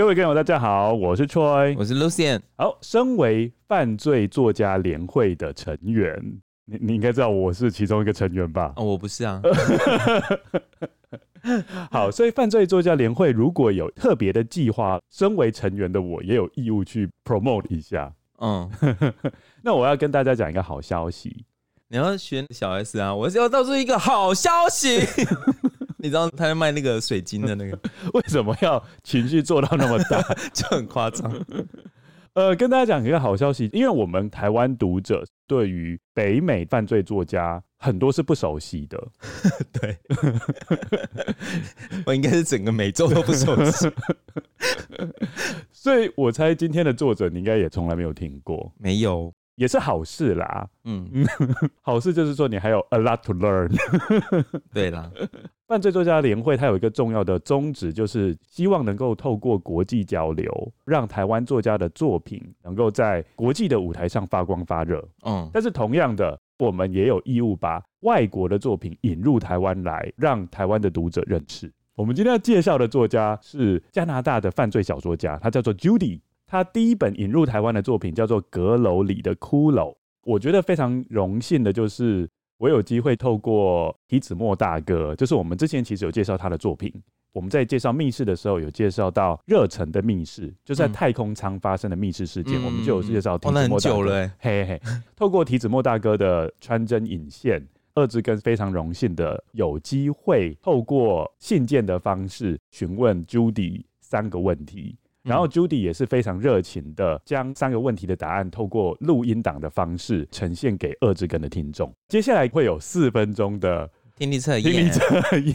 各位观众，大家好，我是 Troy，我是 Lucien。好，身为犯罪作家联会的成员，你你应该知道我是其中一个成员吧？哦，我不是啊。好，所以犯罪作家联会如果有特别的计划，身为成员的我也有义务去 promote 一下。嗯，那我要跟大家讲一个好消息，你要选小 S 啊！我是要告诉一个好消息。你知道他在卖那个水晶的那个，为什么要情绪做到那么大，就很夸张。呃，跟大家讲一个好消息，因为我们台湾读者对于北美犯罪作家很多是不熟悉的。对，我应该是整个美洲都不熟悉，所以我猜今天的作者你应该也从来没有听过，没有。也是好事啦，嗯，好事就是说你还有 a lot to learn。对啦，犯罪作家联会它有一个重要的宗旨，就是希望能够透过国际交流，让台湾作家的作品能够在国际的舞台上发光发热。嗯，但是同样的，我们也有义务把外国的作品引入台湾来，让台湾的读者认识。我们今天要介绍的作家是加拿大的犯罪小说家，他叫做 Judy。他第一本引入台湾的作品叫做《阁楼里的骷髅》，我觉得非常荣幸的就是我有机会透过提子墨大哥，就是我们之前其实有介绍他的作品，我们在介绍密室的时候有介绍到热城的密室，就是在太空舱发生的密室事件，嗯、我们就有介绍提子墨大哥。哦、很久了、欸，嘿嘿。透过提子墨大哥的穿针引线，二之根非常荣幸的有机会透过信件的方式询问 Judy 三个问题。然后 Judy 也是非常热情的，将三个问题的答案透过录音档的方式呈现给二之根的听众。接下来会有四分钟的听力测验。听力测验。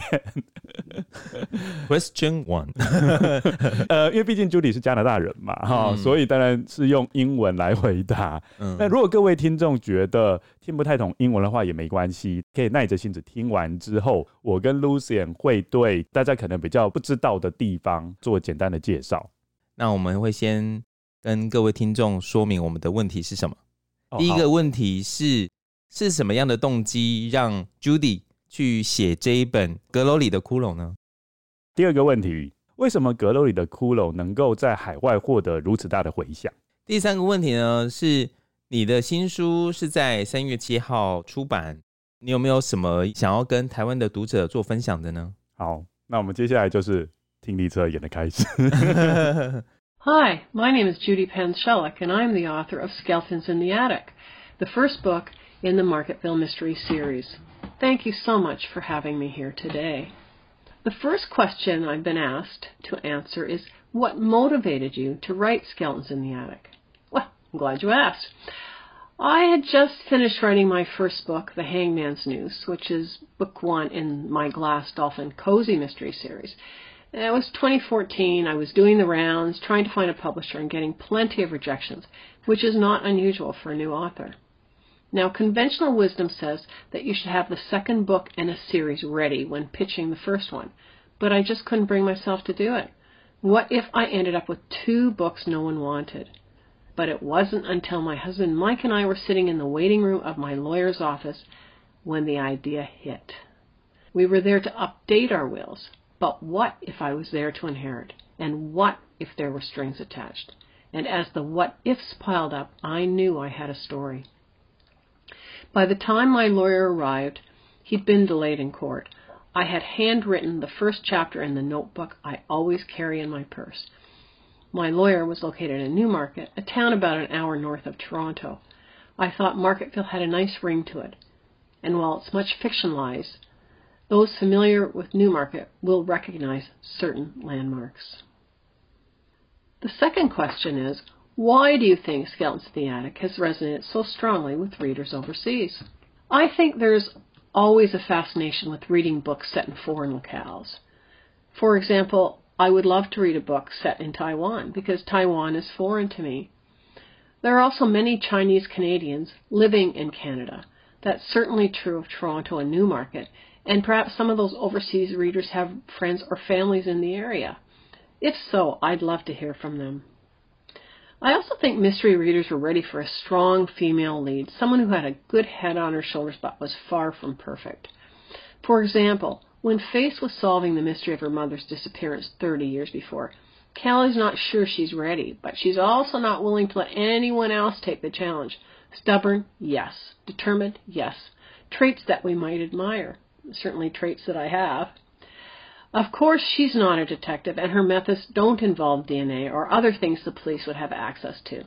Question one。呃，因为毕竟 Judy 是加拿大人嘛，哈、嗯，所以当然是用英文来回答。嗯。那如果各位听众觉得听不太懂英文的话，也没关系，可以耐着性子听完之后，我跟 Lucien 会对大家可能比较不知道的地方做简单的介绍。那我们会先跟各位听众说明我们的问题是什么。哦、第一个问题是，是什么样的动机让 Judy 去写这一本《阁楼里的骷髅》呢？第二个问题，为什么《阁楼里的骷髅》能够在海外获得如此大的回响？第三个问题呢，是你的新书是在三月七号出版，你有没有什么想要跟台湾的读者做分享的呢？好，那我们接下来就是。听力测验的开始。 Hi, my name is Judy Panshellick, and I'm the author of Skeletons in the Attic, the first book in the Marketville Mystery Series. Thank you so much for having me here today. The first question I've been asked to answer is what motivated you to write Skeletons in the Attic? Well, I'm glad you asked. I had just finished writing my first book, The Hangman's Noose, which is book one in my Glass Dolphin Cozy Mystery Series. It was 2014. I was doing the rounds, trying to find a publisher and getting plenty of rejections, which is not unusual for a new author. Now, conventional wisdom says that you should have the second book in a series ready when pitching the first one, but I just couldn't bring myself to do it. What if I ended up with two books no one wanted? But it wasn't until my husband Mike and I were sitting in the waiting room of my lawyer's office when the idea hit. We were there to update our wills, but what if I was there to inherit? And what if there were strings attached? And as the what ifs piled up, I knew I had a story. By the time my lawyer arrived, he'd been delayed in court. I had handwritten the first chapter in the notebook I always carry in my purse. My lawyer was located in Newmarket, a town about an hour north of Toronto. I thought Marketville had a nice ring to it, and while it's much fictionalized, those familiar with Newmarket will recognize certain landmarks. The second question is why do you think Skeletons in the Attic has resonated so strongly with readers overseas? I think there's always a fascination with reading books set in foreign locales. For example, I would love to read a book set in Taiwan because Taiwan is foreign to me. There are also many Chinese Canadians living in Canada. That's certainly true of Toronto and Newmarket, and perhaps some of those overseas readers have friends or families in the area. If so, I'd love to hear from them. I also think mystery readers were ready for a strong female lead, someone who had a good head on her shoulders but was far from perfect. For example, when faced with solving the mystery of her mother's disappearance 30 years before, Callie's not sure she's ready, but she's also not willing to let anyone else take the challenge. Stubborn, yes. Determined, yes. Traits that we might admire. Certainly traits that I have. Of course, she's not a detective, and her methods don't involve DNA or other things the police would have access to.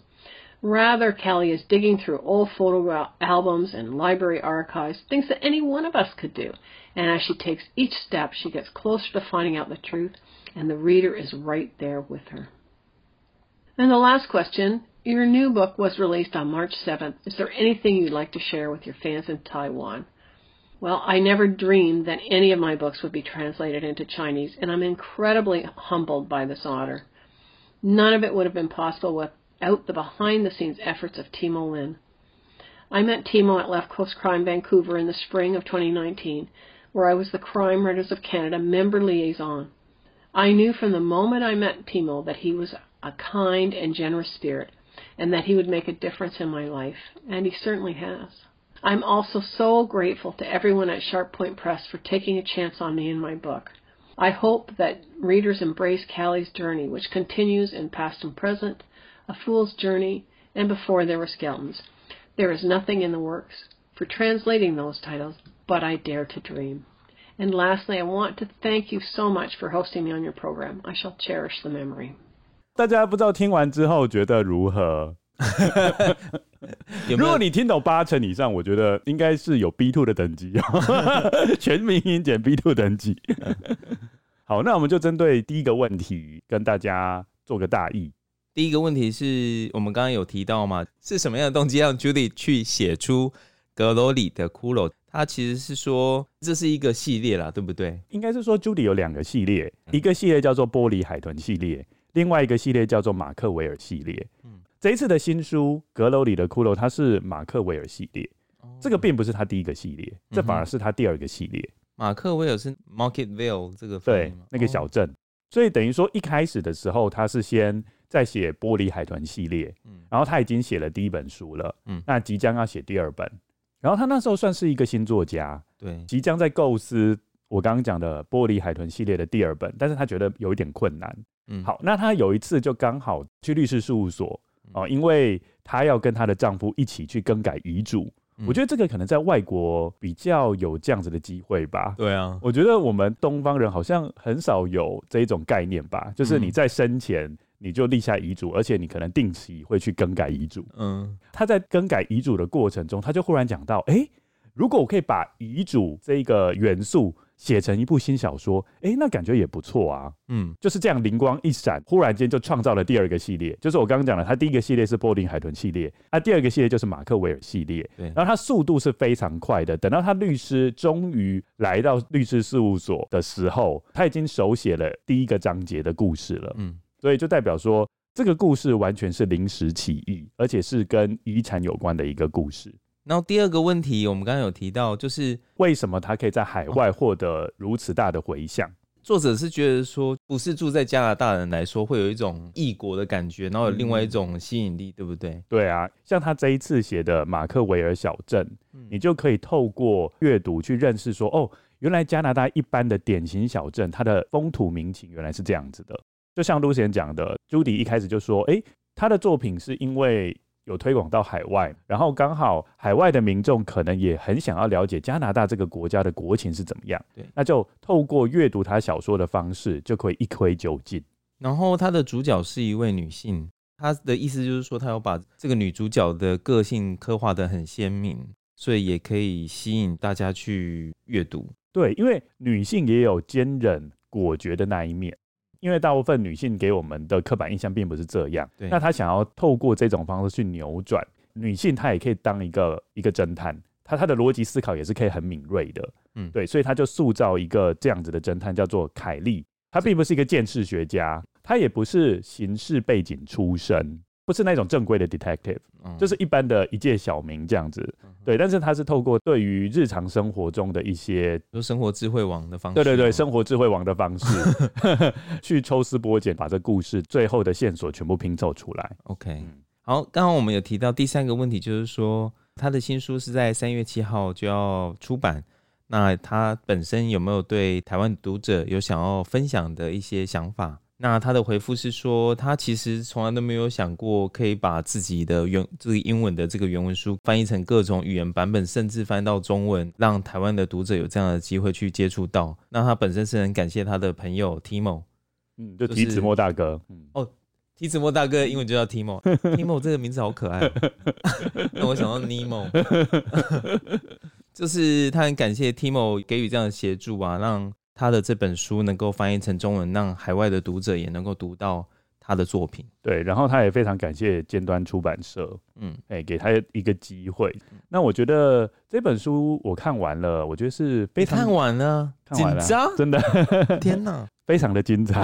Rather, Callie is digging through old photo albums and library archives, things that any one of us could do. And as she takes each step, she gets closer to finding out the truth, and the reader is right there with her. And the last question your new book was released on March 7th. Is there anything you'd like to share with your fans in Taiwan? Well, I never dreamed that any of my books would be translated into Chinese, and I'm incredibly humbled by this honor. None of it would have been possible without the behind the scenes efforts of Timo Lin. I met Timo at Left Coast Crime Vancouver in the spring of 2019, where I was the Crime Writers of Canada member liaison. I knew from the moment I met Timo that he was a kind and generous spirit, and that he would make a difference in my life, and he certainly has. I'm also so grateful to everyone at Sharp Point Press for taking a chance on me in my book. I hope that readers embrace Callie's journey, which continues in past and present, A Fool's Journey, and Before There Were Skeletons. There is nothing in the works for translating those titles, but I dare to dream. And lastly, I want to thank you so much for hosting me on your program. I shall cherish the memory. 大家不知道听完之后觉得如何？ 有有如果你听懂八成以上，我觉得应该是有 B two 的等级哦，全民英检 B two 等级。好，那我们就针对第一个问题跟大家做个大意。第一个问题是我们刚刚有提到嘛，是什么样的动机让 Judy 去写出阁楼里的骷髅？他其实是说这是一个系列啦，对不对？应该是说 Judy 有两个系列，一个系列叫做玻璃海豚系列，另外一个系列叫做马克维尔系列。嗯。这一次的新书《阁楼里的骷髅》，它是马克维尔系列，这个并不是他第一个系列，这反而是他第二个系列。马克维尔是 Marketville 这个对那个小镇，所以等于说一开始的时候，他是先在写玻璃海豚系列，然后他已经写了第一本书了，嗯。那即将要写第二本，然后他那时候算是一个新作家，对，即将在构思我刚刚讲的玻璃海豚系列的第二本，但是他觉得有一点困难，嗯，好，那他有一次就刚好去律师事务所。哦，因为她要跟她的丈夫一起去更改遗嘱，嗯，我觉得这个可能在外国比较有这样子的机会吧。对啊，我觉得我们东方人好像很少有这一种概念吧，就是你在生前你就立下遗嘱，而且你可能定期会去更改遗嘱。嗯，他在更改遗嘱的过程中，他就忽然讲到，哎，如果我可以把遗嘱这个元素。写成一部新小说，哎、欸，那感觉也不错啊。嗯，就是这样灵光一闪，忽然间就创造了第二个系列。就是我刚刚讲的，他第一个系列是玻璃海豚系列，啊，第二个系列就是马克维尔系列。对，然后他速度是非常快的。等到他律师终于来到律师事务所的时候，他已经手写了第一个章节的故事了。嗯，所以就代表说，这个故事完全是临时起意，而且是跟遗产有关的一个故事。然后第二个问题，我们刚刚有提到，就是为什么他可以在海外获得如此大的回响？作者是觉得说，不是住在加拿大人来说，会有一种异国的感觉，然后有另外一种吸引力，对不对？对啊，像他这一次写的马克维尔小镇，你就可以透过阅读去认识说，哦，原来加拿大一般的典型小镇，它的风土民情原来是这样子的。就像 Lucien 讲的，朱迪一开始就说，哎，他的作品是因为有推广到海外，然后刚好海外的民众可能也很想要了解加拿大这个国家的国情是怎么样，对，那就透过阅读他小说的方式，就可以一窥究竟。然后他的主角是一位女性，他的意思就是说，他要把这个女主角的个性刻画得很鲜明，所以也可以吸引大家去阅读。对，因为女性也有坚韧果决的那一面。因为大部分女性给我们的刻板印象并不是这样，那她想要透过这种方式去扭转女性，她也可以当一个一个侦探，她她的逻辑思考也是可以很敏锐的，嗯，对，所以她就塑造一个这样子的侦探，叫做凯莉，她并不是一个见识学家，她也不是刑事背景出身。不是那种正规的 detective，嗯，就是一般的一介小民这样子，嗯，对。但是他是透过对于日常生活中的一些，就生活智慧网的方式，对对对，生活智慧网的方式，去抽丝剥茧，把这故事最后的线索全部拼凑出来。OK，嗯，好，刚刚我们有提到第三个问题，就是说他的新书是在三月七号就要出版，那他本身有没有对台湾读者有想要分享的一些想法？那他的回复是说，他其实从来都没有想过可以把自己的原这个英文的这个原文书翻译成各种语言版本，甚至翻到中文，让台湾的读者有这样的机会去接触到。那他本身是很感谢他的朋友 Timo，嗯，就提子墨大哥，嗯，哦，提子墨大哥英文就叫 Timo，Timo 这个名字好可爱，那我想到 Nemo，就是他很感谢 Timo 给予这样的协助啊，让。他的这本书能够翻译成中文，让海外的读者也能够读到他的作品。对，然后他也非常感谢尖端出版社，嗯，哎、欸，给他一个机会。那我觉得这本书我看完了，我觉得是非常看完了，紧张，真的，天哪，非常的精彩。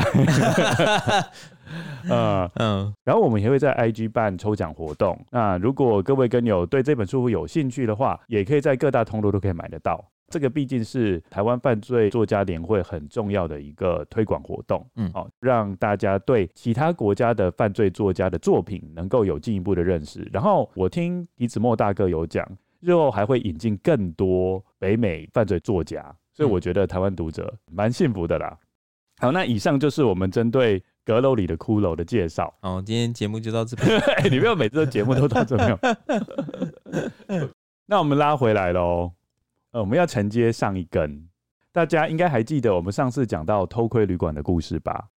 嗯 嗯，然后我们也会在 IG 办抽奖活动。那如果各位跟友对这本书有兴趣的话，也可以在各大通路都可以买得到。这个毕竟是台湾犯罪作家联会很重要的一个推广活动，嗯，好，让大家对其他国家的犯罪作家的作品能够有进一步的认识。然后我听李子墨大哥有讲，日后还会引进更多北美犯罪作家，所以我觉得台湾读者蛮幸福的啦。好，那以上就是我们针对阁楼里的骷髅的介绍。哦，今天节目就到这边。欸、你不要每次的节目都到这边。那我们拉回来喽。呃，我们要承接上一根，大家应该还记得我们上次讲到偷窥旅馆的故事吧？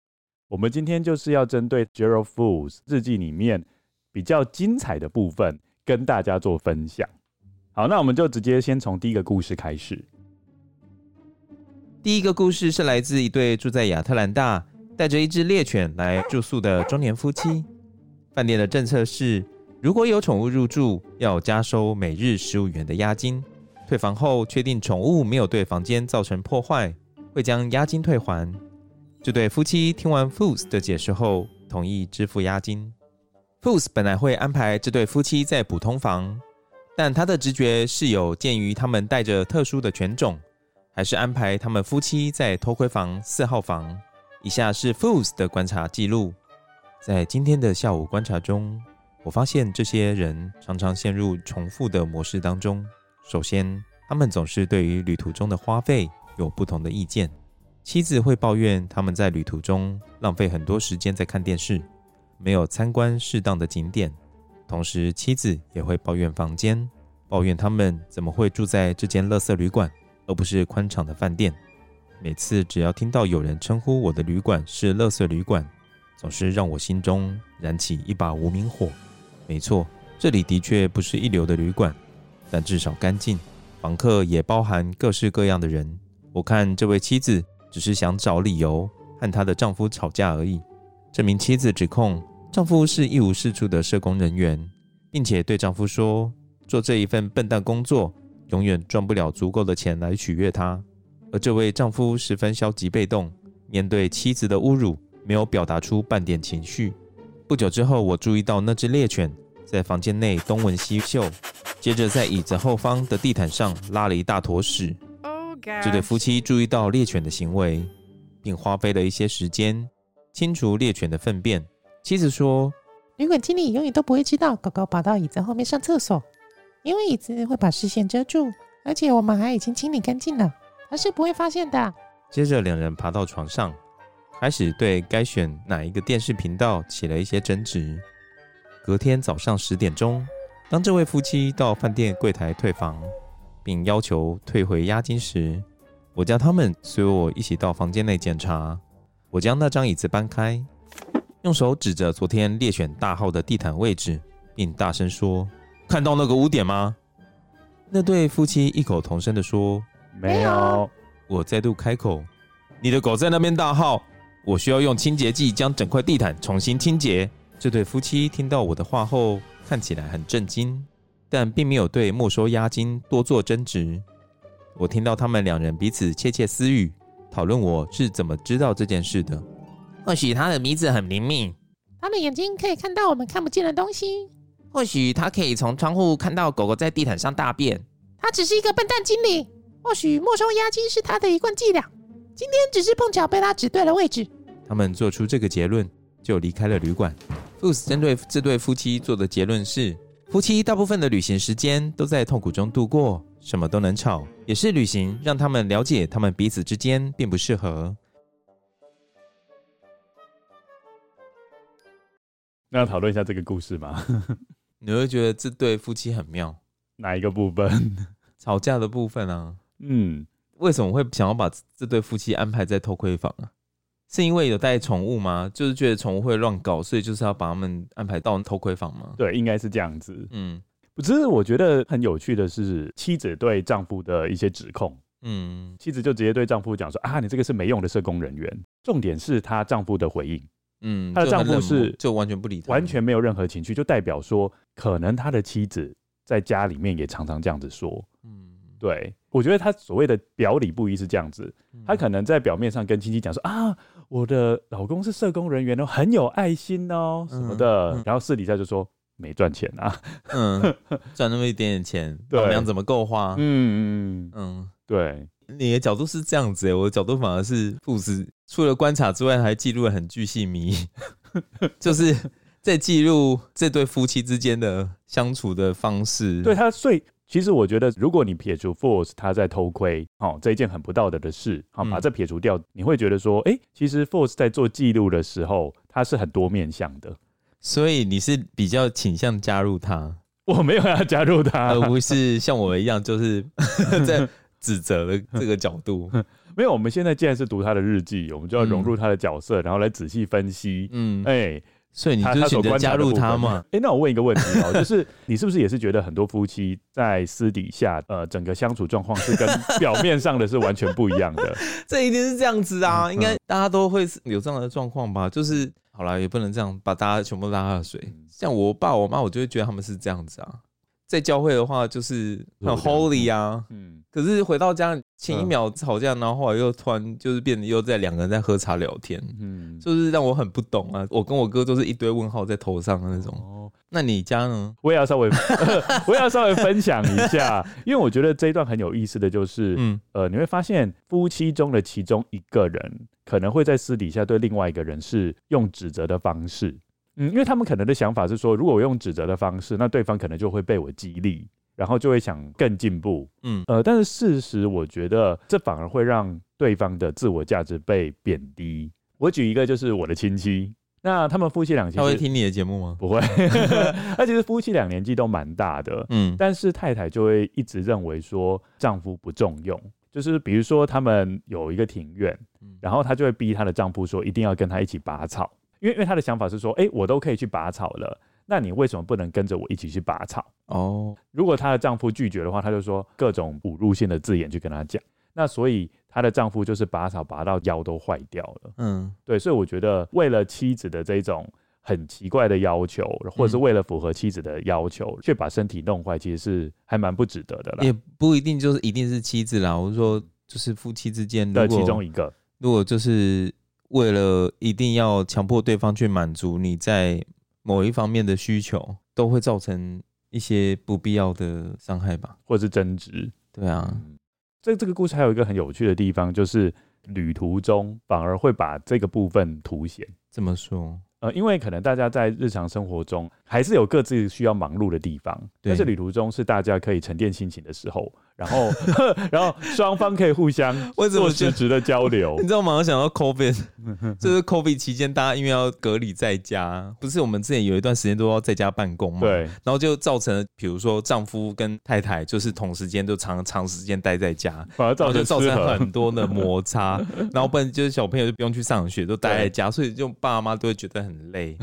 我们今天就是要针对 Gerald Fools 日记里面比较精彩的部分跟大家做分享。好，那我们就直接先从第一个故事开始。第一个故事是来自一对住在亚特兰大、带着一只猎犬来住宿的中年夫妻。饭店的政策是，如果有宠物入住，要加收每日十五元的押金。退房后，确定宠物没有对房间造成破坏，会将押金退还。这对夫妻听完 Foos 的解释后，同意支付押金。Foos 本来会安排这对夫妻在普通房，但他的直觉是有鉴于他们带着特殊的犬种，还是安排他们夫妻在偷窥房四号房。以下是 Foos 的观察记录：在今天的下午观察中，我发现这些人常常陷入重复的模式当中。首先，他们总是对于旅途中的花费有不同的意见。妻子会抱怨他们在旅途中浪费很多时间在看电视，没有参观适当的景点。同时，妻子也会抱怨房间，抱怨他们怎么会住在这间垃圾旅馆，而不是宽敞的饭店。每次只要听到有人称呼我的旅馆是垃圾旅馆，总是让我心中燃起一把无名火。没错，这里的确不是一流的旅馆。但至少干净，房客也包含各式各样的人。我看这位妻子只是想找理由和她的丈夫吵架而已。这名妻子指控丈夫是一无是处的社工人员，并且对丈夫说，做这一份笨蛋工作永远赚不了足够的钱来取悦她。而这位丈夫十分消极被动，面对妻子的侮辱，没有表达出半点情绪。不久之后，我注意到那只猎犬在房间内东闻西嗅。接着，在椅子后方的地毯上拉了一大坨屎。这对夫妻注意到猎犬的行为，并花费了一些时间清除猎犬的粪便。妻子说：“旅馆经理永远都不会知道狗狗跑到椅子后面上厕所，因为椅子会把视线遮住，而且我们还已经清理干净了。他是不会发现的。接着，两人爬到床上，开始对该选哪一个电视频道起了一些争执。隔天早上十点钟，当这位夫妻到饭店柜台退房，并要求退回押金时，我叫他们随我一起到房间内检查。我将那张椅子搬开，用手指着昨天列选大号的地毯位置，并大声说：“看到那个污点吗？”那对夫妻异口同声的说：“没有。”我再度开口：“你的狗在那边大号，我需要用清洁剂将整块地毯重新清洁。”这对夫妻听到我的话后，看起来很震惊，但并没有对没收押金多做争执。我听到他们两人彼此窃窃私语，讨论我是怎么知道这件事的。或许他的鼻子很灵敏，他的眼睛可以看到我们看不见的东西。或许他可以从窗户看到狗狗在地毯上大便。他只是一个笨蛋经理。或许没收押金是他的一贯伎俩，今天只是碰巧被他指对了位置。他们做出这个结论，就离开了旅馆。Fuchs 针对这对夫妻做的结论是：夫妻大部分的旅行时间都在痛苦中度过，什么都能吵，也是旅行让他们了解他们彼此之间并不适合。那要讨论一下这个故事吗？你会觉得这对夫妻很妙？哪一个部分？吵架的部分啊？嗯，为什么会想要把这对夫妻安排在偷窥房啊？是因为有带宠物吗？就是觉得宠物会乱搞，所以就是要把他们安排到偷窥房吗？对，应该是这样子。嗯，不是，我觉得很有趣的是妻子对丈夫的一些指控。嗯，妻子就直接对丈夫讲说：“啊，你这个是没用的社工人员。”重点是她丈夫的回应。嗯，她的丈夫是就完全不理她，完全没有任何情绪，就代表说可能他的妻子在家里面也常常这样子说。嗯。对，我觉得他所谓的表里不一是这样子，他可能在表面上跟亲戚讲说啊，我的老公是社工人员哦，很有爱心哦什么的，然后私底下就说没赚钱啊，嗯，赚那么一点点钱，老娘怎么够花？嗯嗯嗯，对，你的角度是这样子，我的角度反而是父子除了观察之外，还记录了很巨细靡遗，就是在记录这对夫妻之间的相处的方式。对他最。其实我觉得，如果你撇除 Force 他在偷窥，哦，这一件很不道德的事，好，把这撇除掉，嗯、你会觉得说，哎，其实 Force 在做记录的时候，他是很多面向的。所以你是比较倾向加入他？我没有要加入他，而不是像我一样，就是在 指责的这个角度。没有，我们现在既然是读他的日记，我们就要融入他的角色，嗯、然后来仔细分析。嗯，哎。所以你就选择加入他嘛？哎、欸，那我问一个问题哦，就是你是不是也是觉得很多夫妻在私底下，呃，整个相处状况是跟表面上的是完全不一样的？这一定是这样子啊，应该大家都会有这样的状况吧？就是好了，也不能这样把大家全部拉下水。像我爸我妈，我就会觉得他们是这样子啊。在教会的话，就是很 holy 啊，嗯，可是回到家前一秒吵架，然后后来又突然就是变得又在两个人在喝茶聊天，嗯，就是让我很不懂啊。我跟我哥都是一堆问号在头上的那种。哦，那你家呢？我也要稍微，我也要稍微分享一下，因为我觉得这一段很有意思的就是，嗯，呃，你会发现夫妻中的其中一个人可能会在私底下对另外一个人是用指责的方式。嗯，因为他们可能的想法是说，如果我用指责的方式，那对方可能就会被我激励，然后就会想更进步。嗯，呃，但是事实我觉得这反而会让对方的自我价值被贬低。我举一个，就是我的亲戚，那他们夫妻俩，他会听你的节目吗？不会，而且是夫妻俩年纪都蛮大的。嗯，但是太太就会一直认为说丈夫不重用，就是比如说他们有一个庭院，然后她就会逼她的丈夫说一定要跟她一起拔草。因为因为他的想法是说，哎，我都可以去拔草了，那你为什么不能跟着我一起去拔草？哦，如果她的丈夫拒绝的话，她就说各种侮辱性的字眼去跟他讲。那所以她的丈夫就是拔草拔到腰都坏掉了。嗯，对，所以我觉得为了妻子的这种很奇怪的要求，或者是为了符合妻子的要求，却把身体弄坏，其实是还蛮不值得的啦。也不一定就是一定是妻子啦，我是说就是夫妻之间的其中一个，如果就是。为了一定要强迫对方去满足你在某一方面的需求，都会造成一些不必要的伤害吧，或者是争执。对啊，这、嗯、这个故事还有一个很有趣的地方，就是旅途中反而会把这个部分凸显。怎么说？呃，因为可能大家在日常生活中还是有各自需要忙碌的地方，对但是旅途中是大家可以沉淀心情的时候，然后 然后双方可以互相做实质的交流。你知道吗？我想到 COVID，就是 COVID 期间，大家因为要隔离在家，不是我们之前有一段时间都要在家办公嘛？对。然后就造成了，比如说丈夫跟太太就是同时间都长长时间待在家，反而造成造成很多的摩擦。然后不然就是小朋友就不用去上学，都待在家，所以就爸妈都会觉得很累。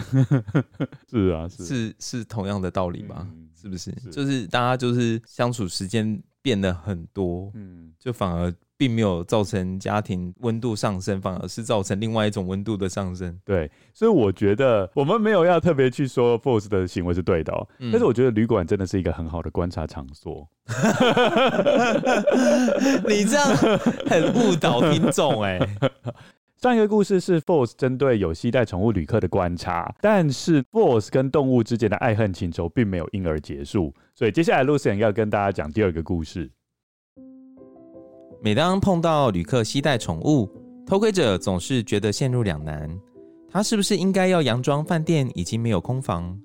是啊，是是是同样的道理吗？是不是？就是大家就是相处时间变得很多，嗯，就反而并没有造成家庭温度上升，反而是造成另外一种温度的上升。对，所以我觉得我们没有要特别去说 Force 的行为是对的喔，嗯，但是我觉得旅馆真的是一个很好的观察场所。你这样很误导听众哎。上一个故事是 Force 针对有携带宠物旅客的观察，但是 Force 跟动物之间的爱恨情仇并没有因而结束，所以接下来 Lucien 要跟大家讲第二个故事。每当碰到旅客携带宠物，偷窥者总是觉得陷入两难：他是不是应该要佯装饭店已经没有空房，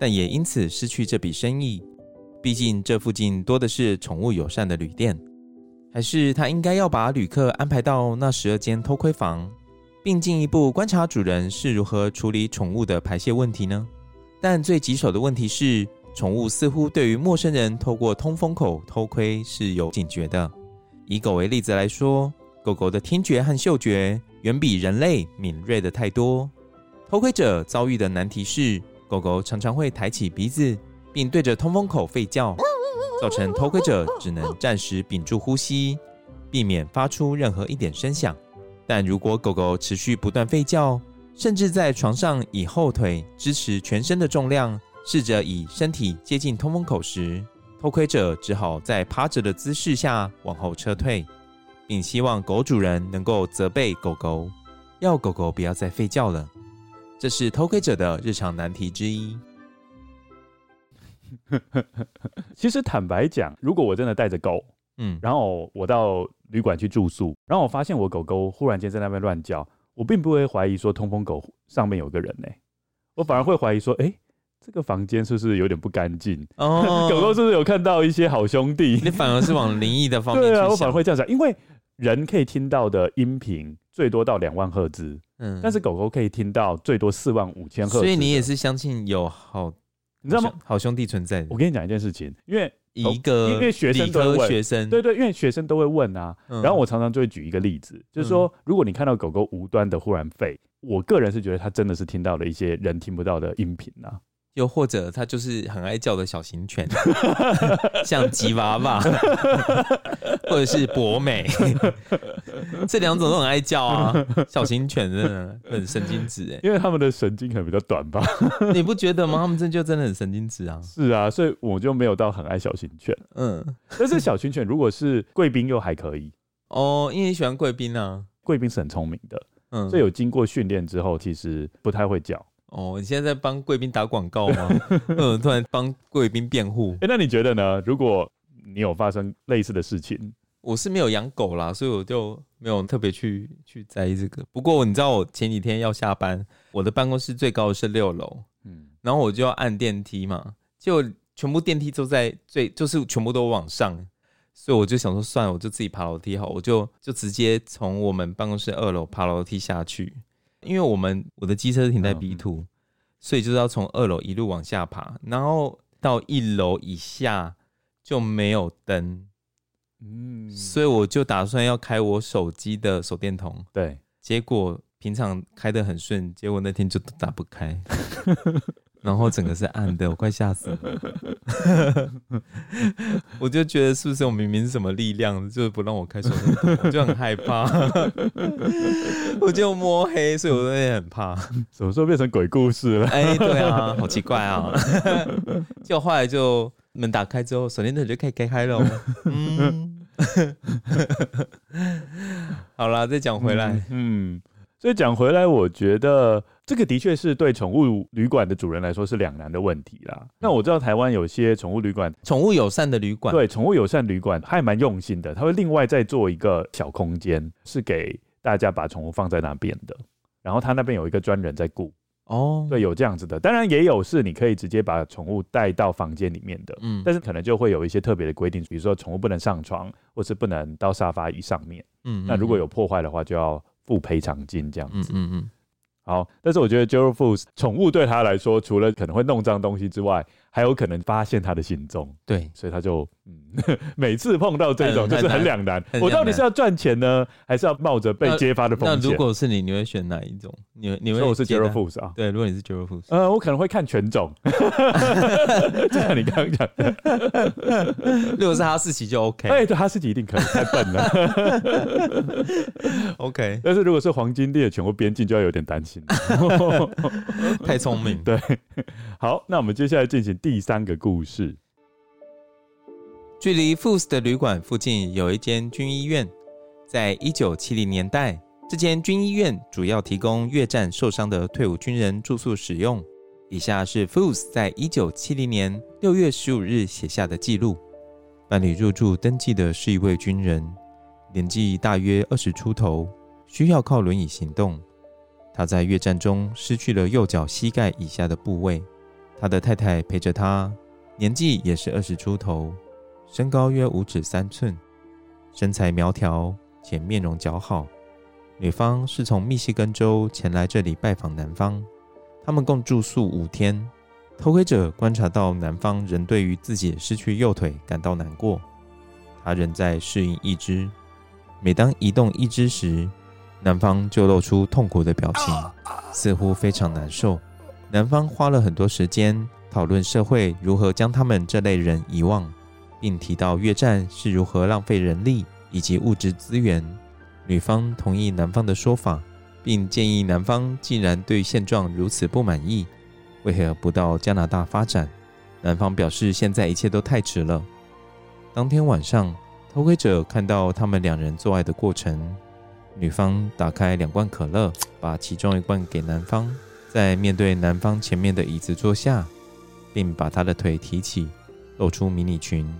但也因此失去这笔生意？毕竟这附近多的是宠物友善的旅店。还是他应该要把旅客安排到那十二间偷窥房，并进一步观察主人是如何处理宠物的排泄问题呢？但最棘手的问题是，宠物似乎对于陌生人透过通风口偷窥是有警觉的。以狗为例子来说，狗狗的听觉和嗅觉远比人类敏锐的太多。偷窥者遭遇的难题是，狗狗常常会抬起鼻子，并对着通风口吠叫。造成偷窥者只能暂时屏住呼吸，避免发出任何一点声响。但如果狗狗持续不断吠叫，甚至在床上以后腿支持全身的重量，试着以身体接近通风口时，偷窥者只好在趴着的姿势下往后撤退，并希望狗主人能够责备狗狗，要狗狗不要再吠叫了。这是偷窥者的日常难题之一。其实坦白讲，如果我真的带着狗，嗯，然后我到旅馆去住宿，然后我发现我狗狗忽然间在那边乱叫，我并不会怀疑说通风狗上面有个人呢、欸，我反而会怀疑说，哎、欸，这个房间是不是有点不干净？哦，狗狗是不是有看到一些好兄弟？你反而是往灵异的方面。对啊，我反而会这样想，因为人可以听到的音频最多到两万赫兹，嗯，但是狗狗可以听到最多四万五千赫兹，所以你也是相信有好。你知道吗？好兄弟存在。我跟你讲一件事情，因为一个因为学生都会问，学生对对，因为学生都会问啊。嗯、然后我常常就会举一个例子，就是说，如果你看到狗狗无端的忽然吠，我个人是觉得它真的是听到了一些人听不到的音频啊。又或者它就是很爱叫的小型犬，像吉娃娃，或者是博美，这两种都很爱叫啊。小型犬真的很神经质哎，因为他们的神经可能比较短吧？你不觉得吗？他们这就真的很神经质啊。是啊，所以我就没有到很爱小型犬。嗯，但是小型犬如果是贵宾又还可以哦，因为你喜欢贵宾啊。贵宾是很聪明的，嗯，所以有经过训练之后，其实不太会叫。哦，你现在在帮贵宾打广告吗？嗯，突然帮贵宾辩护。哎，那你觉得呢？如果你有发生类似的事情，我是没有养狗啦，所以我就没有特别去去在意这个。不过你知道，我前几天要下班，我的办公室最高的是六楼，嗯，然后我就要按电梯嘛，结果全部电梯都在最，就是全部都往上，所以我就想说，算了，我就自己爬楼梯好，我就就直接从我们办公室二楼爬楼梯下去。因为我们我的机车停在 B two，所以就是要从二楼一路往下爬，然后到一楼以下就没有灯，嗯，所以我就打算要开我手机的手电筒，对，结果平常开的很顺，结果那天就打不开。然后整个是暗的，我快吓死了。我就觉得是不是我明明是什么力量，就是不让我开手电筒，我就很害怕。我就摸黑，所以我也很怕。什么时候变成鬼故事了？哎，对啊，好奇怪啊！就后来就门打开之后，手电筒就可以开开了。嗯，好啦，再讲回来，嗯。嗯所以讲回来，我觉得这个的确是对宠物旅馆的主人来说是两难的问题啦。那我知道台湾有些宠物旅馆，宠物友善的旅馆，对，宠物友善旅馆还蛮用心的，他会另外再做一个小空间，是给大家把宠物放在那边的。然后他那边有一个专人在顾，哦，对，有这样子的，当然也有是你可以直接把宠物带到房间里面的，嗯，但是可能就会有一些特别的规定，比如说宠物不能上床，或是不能到沙发椅上面，嗯，那如果有破坏的话，就要付赔偿金这样子，嗯嗯，嗯。好，但是我觉得 Gerald 宠物对他来说，除了可能会弄脏东西之外，还有可能发现他的行踪。对，所以他就嗯，每次碰到这种就是很两难，我到底是要赚钱呢，还是要冒着被揭发的风险？那如果是你，你会选哪一种？你你会？我是 Gerald 啊。对，如果你是 Gerald，呃，我可能会看犬种，就像你刚刚讲的。如果是哈士奇就 OK，哎，对，哈士奇一定可以，太笨了。OK，但是如果是黄金猎犬或边境，就要有点担心。太聪明，对，好，那我们接下来进行第三个故事。距离 Foos 的旅馆附近有一间军医院，在一九七零年代，这间军医院主要提供越战受伤的退伍军人住宿使用。以下是 Foos 在一九七零年六月十五日写下的记录：办理入住登记的是一位军人，年纪大约二十出头，需要靠轮椅行动。他在越战中失去了右脚膝盖以下的部位，他的太太陪着他，年纪也是二十出头，身高约五尺三寸，身材苗条且面容姣好。女方是从密西根州前来这里拜访男方，他们共住宿五天。偷窥者观察到男方仍对于自己失去右腿感到难过，他仍在适应一只，每当移动一只时，男方就露出痛苦的表情，似乎非常难受。男方花了很多时间讨论社会如何将他们这类人遗忘，并提到越战是如何浪费人力以及物质资源。女方同意男方的说法，并建议男方既然对现状如此不满意，为何不到加拿大发展？男方表示现在一切都太迟了。当天晚上，偷窥者看到他们两人做爱的过程。女方打开两罐可乐，把其中一罐给男方，在面对男方前面的椅子坐下，并把他的腿提起，露出迷你裙，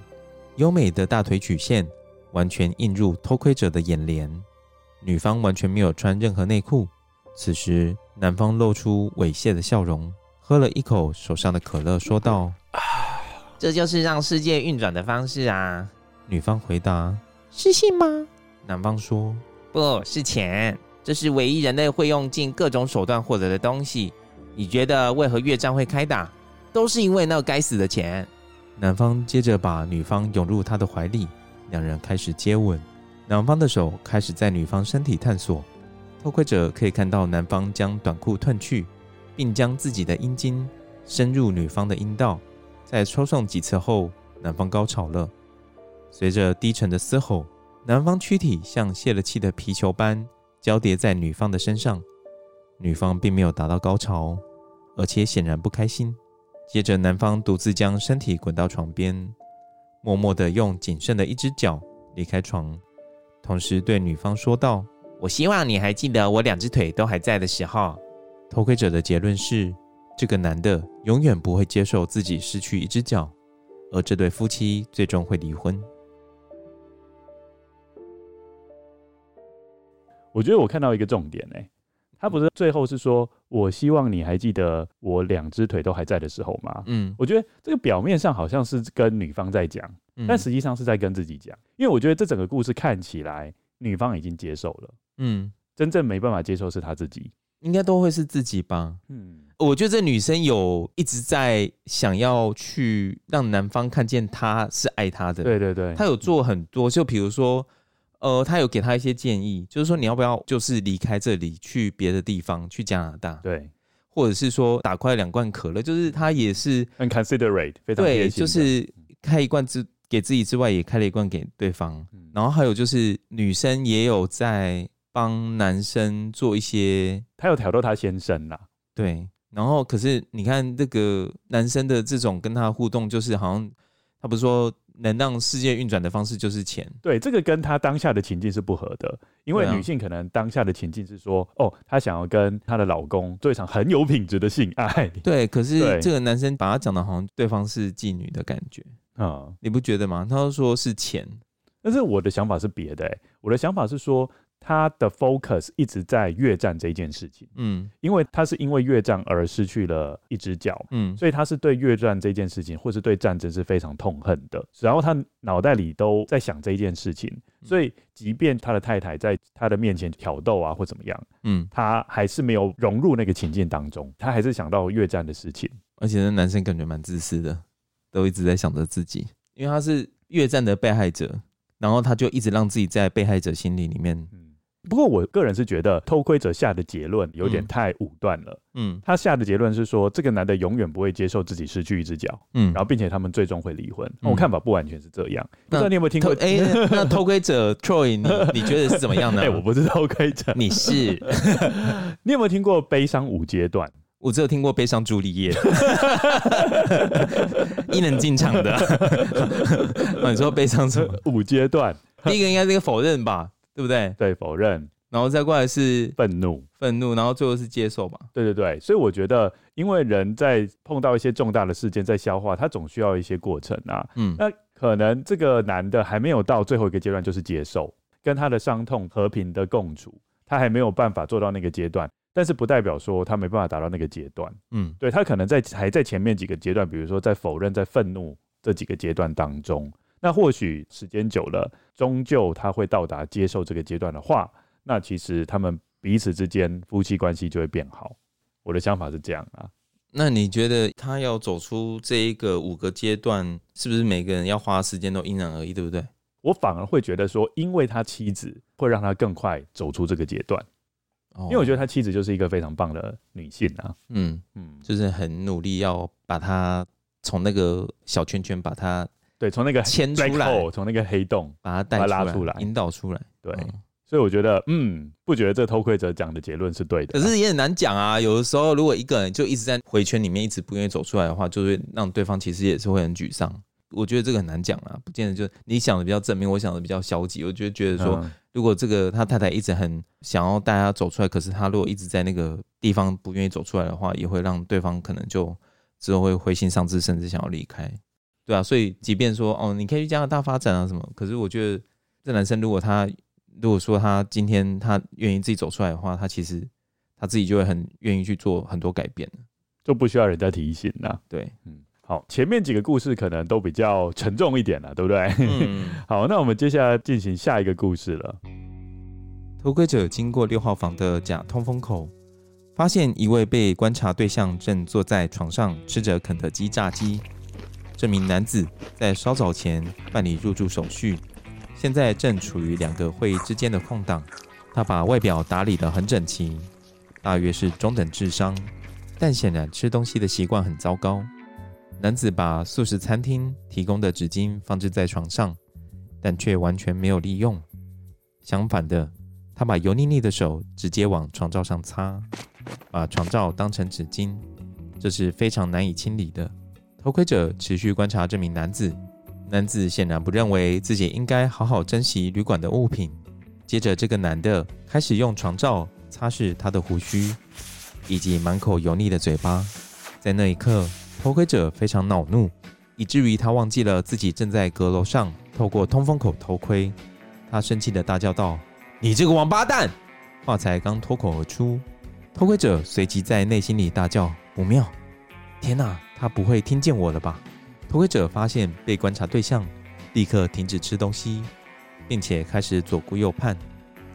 优美的大腿曲线完全映入偷窥者的眼帘。女方完全没有穿任何内裤。此时，男方露出猥亵的笑容，喝了一口手上的可乐，说道：“这就是让世界运转的方式啊。”女方回答：“是性吗？”男方说。不是钱，这是唯一人类会用尽各种手段获得的东西。你觉得为何越战会开打？都是因为那个该死的钱。男方接着把女方拥入他的怀里，两人开始接吻。男方的手开始在女方身体探索。偷窥者可以看到男方将短裤褪去，并将自己的阴茎深入女方的阴道。在抽送几次后，男方高潮了。随着低沉的嘶吼。男方躯体像泄了气的皮球般 交叠在女方的身上，女方并没有达到高潮，而且显然不开心。接着，男方独自将身体滚到床边，默默地用仅剩的一只脚离开床，同时对女方说道：“我希望你还记得我两只腿都还在的时候。”偷窥者的结论是，这个男的永远不会接受自己失去一只脚，而这对夫妻最终会离婚。我觉得我看到一个重点呢、欸，他不是最后是说，我希望你还记得我两只腿都还在的时候吗？嗯，我觉得这个表面上好像是跟女方在讲，但实际上是在跟自己讲，因为我觉得这整个故事看起来女方已经接受了，嗯，真正没办法接受是她自己，应该都会是自己吧？嗯，我觉得这女生有一直在想要去让男方看见她是爱他的，对对对，她有做很多，就比如说。呃，他有给他一些建议，就是说你要不要就是离开这里去别的地方，去加拿大，对，或者是说打快两罐可乐，就是他也是很 considerate，非常对，就是开一罐之给自己之外，也开了一罐给对方。嗯，然后还有就是女生也有在帮男生做一些，他有挑逗他先生啦，对，然后可是你看这个男生的这种跟他互动，就是好像他不是说。能让世界运转的方式就是钱。对，这个跟他当下的情境是不合的，因为女性可能当下的情境是说，哦，她想要跟她的老公做一场很有品质的性爱。对，可是这个男生把他讲的好像对方是妓女的感觉啊，你不觉得吗？他说是钱，但是我的想法是别的，欸，我的想法是说。他的 focus 一直在越战这件事情，嗯，因为他是因为越战而失去了一只脚，嗯，所以他是对越战这件事情，或是对战争是非常痛恨的。然后他脑袋里都在想这一件事情，所以即便他的太太在他的面前挑逗啊或怎么样，嗯，他还是没有融入那个情境当中，他还是想到越战的事情。而且那男生感觉蛮自私的，都一直在想着自己，因为他是越战的被害者，然后他就一直让自己在被害者心里里面。不过，我个人是觉得偷窥者下的结论有点太武断了。嗯，他下的结论是说，这个男的永远不会接受自己失去一只脚。嗯，然后并且他们最终会离婚。嗯、我看法不完全是这样。不知道你有没有听过？哎、欸，那偷窥者 Troy，你你觉得是怎么样呢？哎、欸，我不是偷窥者，你是。你有没有听过悲伤五阶段？我只有听过悲伤朱丽叶，伊能进场的。你说悲伤什么？五阶段，第一个应该是一个否认吧？对不对？对，否认，然后再过来是愤怒，愤怒，然后最后是接受嘛？对对对，所以我觉得，因为人在碰到一些重大的事件，在消化，他总需要一些过程啊。嗯，那可能这个男的还没有到最后一个阶段，就是接受，跟他的伤痛和平的共处，他还没有办法做到那个阶段，但是不代表说他没办法达到那个阶段。嗯，对，他可能在还在前面几个阶段，比如说在否认、在愤怒这几个阶段当中。那或许时间久了，终究他会到达接受这个阶段的话，那其实他们彼此之间夫妻关系就会变好。我的想法是这样啊。那你觉得他要走出这一个五个阶段，是不是每个人要花时间都因人而异，对不对？我反而会觉得说，因为他妻子会让他更快走出这个阶段，哦，因为我觉得他妻子就是一个非常棒的女性啊。嗯嗯，就是很努力要把他从那个小圈圈把他。对，从那个牵出来，从那个黑洞把它带出来，拉出来，引导出来。对，嗯、所以我觉得，嗯，不觉得这偷窥者讲的结论是对的。可是也很难讲啊。有的时候，如果一个人就一直在回圈里面，一直不愿意走出来的话，就会让对方其实也是会很沮丧。我觉得这个很难讲啊，不见得就你想的比较正面，我想的比较消极。我就觉得说，如果这个他太太一直很想要大家走出来，可是他如果一直在那个地方不愿意走出来的话，也会让对方可能就之后会灰心丧志，甚至想要离开。对啊，所以即便说哦，你可以去加拿大发展啊什么，可是我觉得这男生如果他如果说他今天他愿意自己走出来的话，他其实他自己就会很愿意去做很多改变，就不需要人家提醒了。对，嗯，好，前面几个故事可能都比较沉重一点了，对不对？嗯，好，那我们接下来进行下一个故事了。偷窥者经过六号房的假通风口，发现一位被观察对象正坐在床上吃着肯德基炸鸡。这名男子在稍早前办理入住手续，现在正处于两个会议之间的空档。他把外表打理得很整齐，大约是中等智商，但显然吃东西的习惯很糟糕。男子把素食餐厅提供的纸巾放置在床上，但却完全没有利用。相反的，他把油腻腻的手直接往床罩上擦，把床罩当成纸巾，这是非常难以清理的。偷窥者持续观察这名男子，男子显然不认为自己应该好好珍惜旅馆的物品。接着，这个男的开始用床罩擦拭他的胡须以及满口油腻的嘴巴。在那一刻，偷窥者非常恼怒，以至于他忘记了自己正在阁楼上透过通风口偷窥。他生气地大叫道：“你这个王八蛋！”话才刚脱口而出，偷窥者随即在内心里大叫：“不妙！天哪！”他不会听见我了吧？偷窥者发现被观察对象，立刻停止吃东西，并且开始左顾右盼，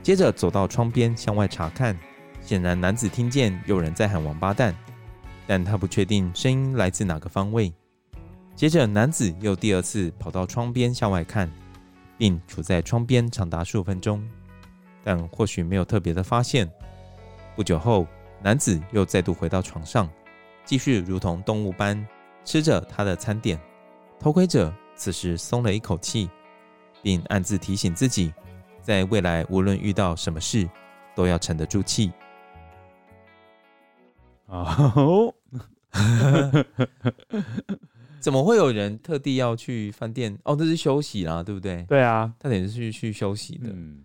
接着走到窗边向外查看。显然，男子听见有人在喊“王八蛋”，但他不确定声音来自哪个方位。接着，男子又第二次跑到窗边向外看，并处在窗边长达数分钟，但或许没有特别的发现。不久后，男子又再度回到床上。继续如同动物般吃着他的餐点，偷窥者此时松了一口气，并暗自提醒自己，在未来无论遇到什么事，都要沉得住气。哦，怎么会有人特地要去饭店？哦，这是休息啦，对不对？对啊，他等于是去去休息的。嗯，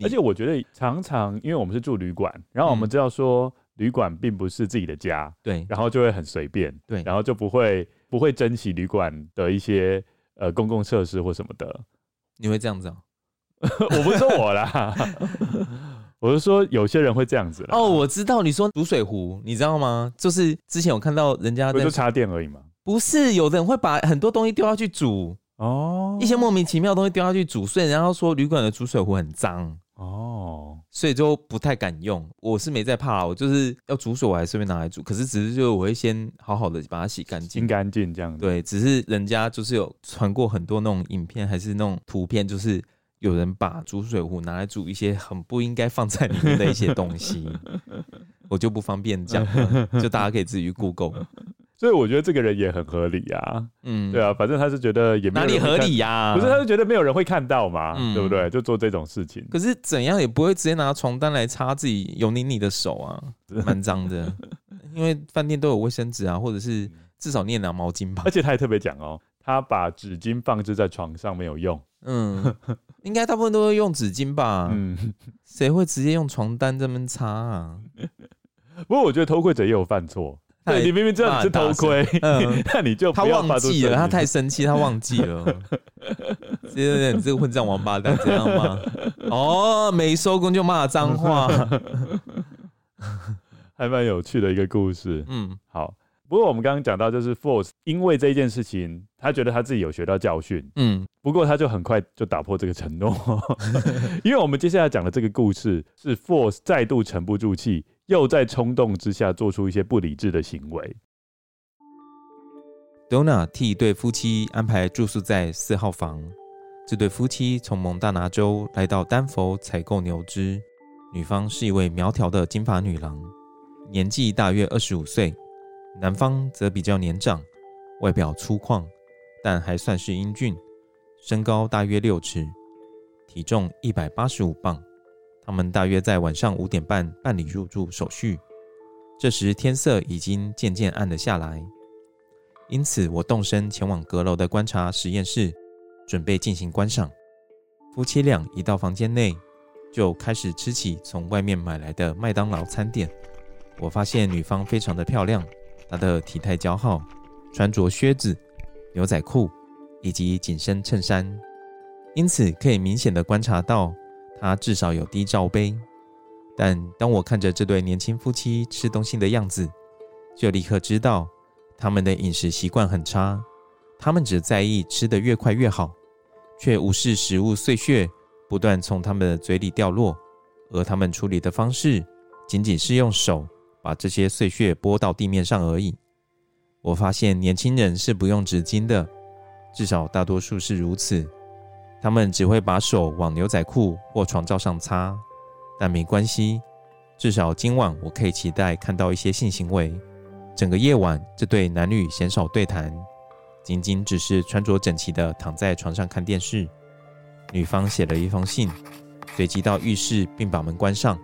而且我觉得常常，因为我们是住旅馆，然后我们知道说。嗯旅馆并不是自己的家，对，然后就会很随便，对，然后就不会不会珍惜旅馆的一些呃公共设施或什么的。你会这样子啊？我不是说我啦，我是说有些人会这样子。哦，我知道你说煮水壶，你知道吗？就是之前我看到人家不就插电而已嘛。不是，有的人会把很多东西丢下去煮哦，一些莫名其妙的东西丢下去煮，所以然后说旅馆的煮水壶很脏哦，所以就不太敢用。我是没在怕，我就是要煮水，我还是会拿来煮。可是只是就我会先好好的把它洗干净，清干净这样子。对，只是人家就是有传过很多那种影片，还是那种图片，就是有人把煮水壶拿来煮一些很不应该放在里面的一些东西，我就不方便讲，就大家可以自己去 Google。所以我觉得这个人也很合理啊，嗯，对啊，反正他是觉得也哪里合理呀、啊？不是，他是觉得没有人会看到嘛，嗯、对不对？就做这种事情。可是怎样也不会直接拿床单来擦自己油腻腻的手啊，蛮脏的。因为饭店都有卫生纸啊，或者是至少你也拿毛巾吧。而且他也特别讲哦，他把纸巾放置在床上没有用。嗯，应该大部分都会用纸巾吧？嗯，谁会直接用床单这么擦啊？不过我觉得偷窥者也有犯错。对，你明明知道你是偷窥，嗯，那你就他忘记了，他太生气，他忘记了。对对对，你这个混账王八蛋，这样吗？哦，没收工就骂脏话，还蛮有趣的一个故事。嗯，好。不过我们刚刚讲到，就是 Force 因为这件事情，他觉得他自己有学到教训。嗯，不过他就很快就打破这个承诺，因为我们接下来讲的这个故事是 Force 再度沉不住气。又在冲动之下做出一些不理智的行为。Donna 替一对夫妻安排住宿在四号房。这对夫妻从蒙大拿州来到丹佛采购牛只。女方是一位苗条的金发女郎，年纪大约二十五岁；男方则比较年长，外表粗犷，但还算是英俊，身高大约六尺，体重一百八十五磅。他们大约在晚上五点半办理入住手续，这时天色已经渐渐暗了下来，因此我动身前往阁楼的观察实验室，准备进行观赏。夫妻俩一到房间内，就开始吃起从外面买来的麦当劳餐点。我发现女方非常的漂亮，她的体态姣好，穿着靴子、牛仔裤以及紧身衬衫，因此可以明显的观察到。他至少有低罩杯，但当我看着这对年轻夫妻吃东西的样子，就立刻知道他们的饮食习惯很差。他们只在意吃得越快越好，却无视食物碎屑不断从他们的嘴里掉落，而他们处理的方式仅仅是用手把这些碎屑拨到地面上而已。我发现年轻人是不用纸巾的，至少大多数是如此。他们只会把手往牛仔裤或床罩上擦，但没关系，至少今晚我可以期待看到一些性行为。整个夜晚，这对男女鲜少对谈，仅仅只是穿着整齐的躺在床上看电视。女方写了一封信，随即到浴室并把门关上，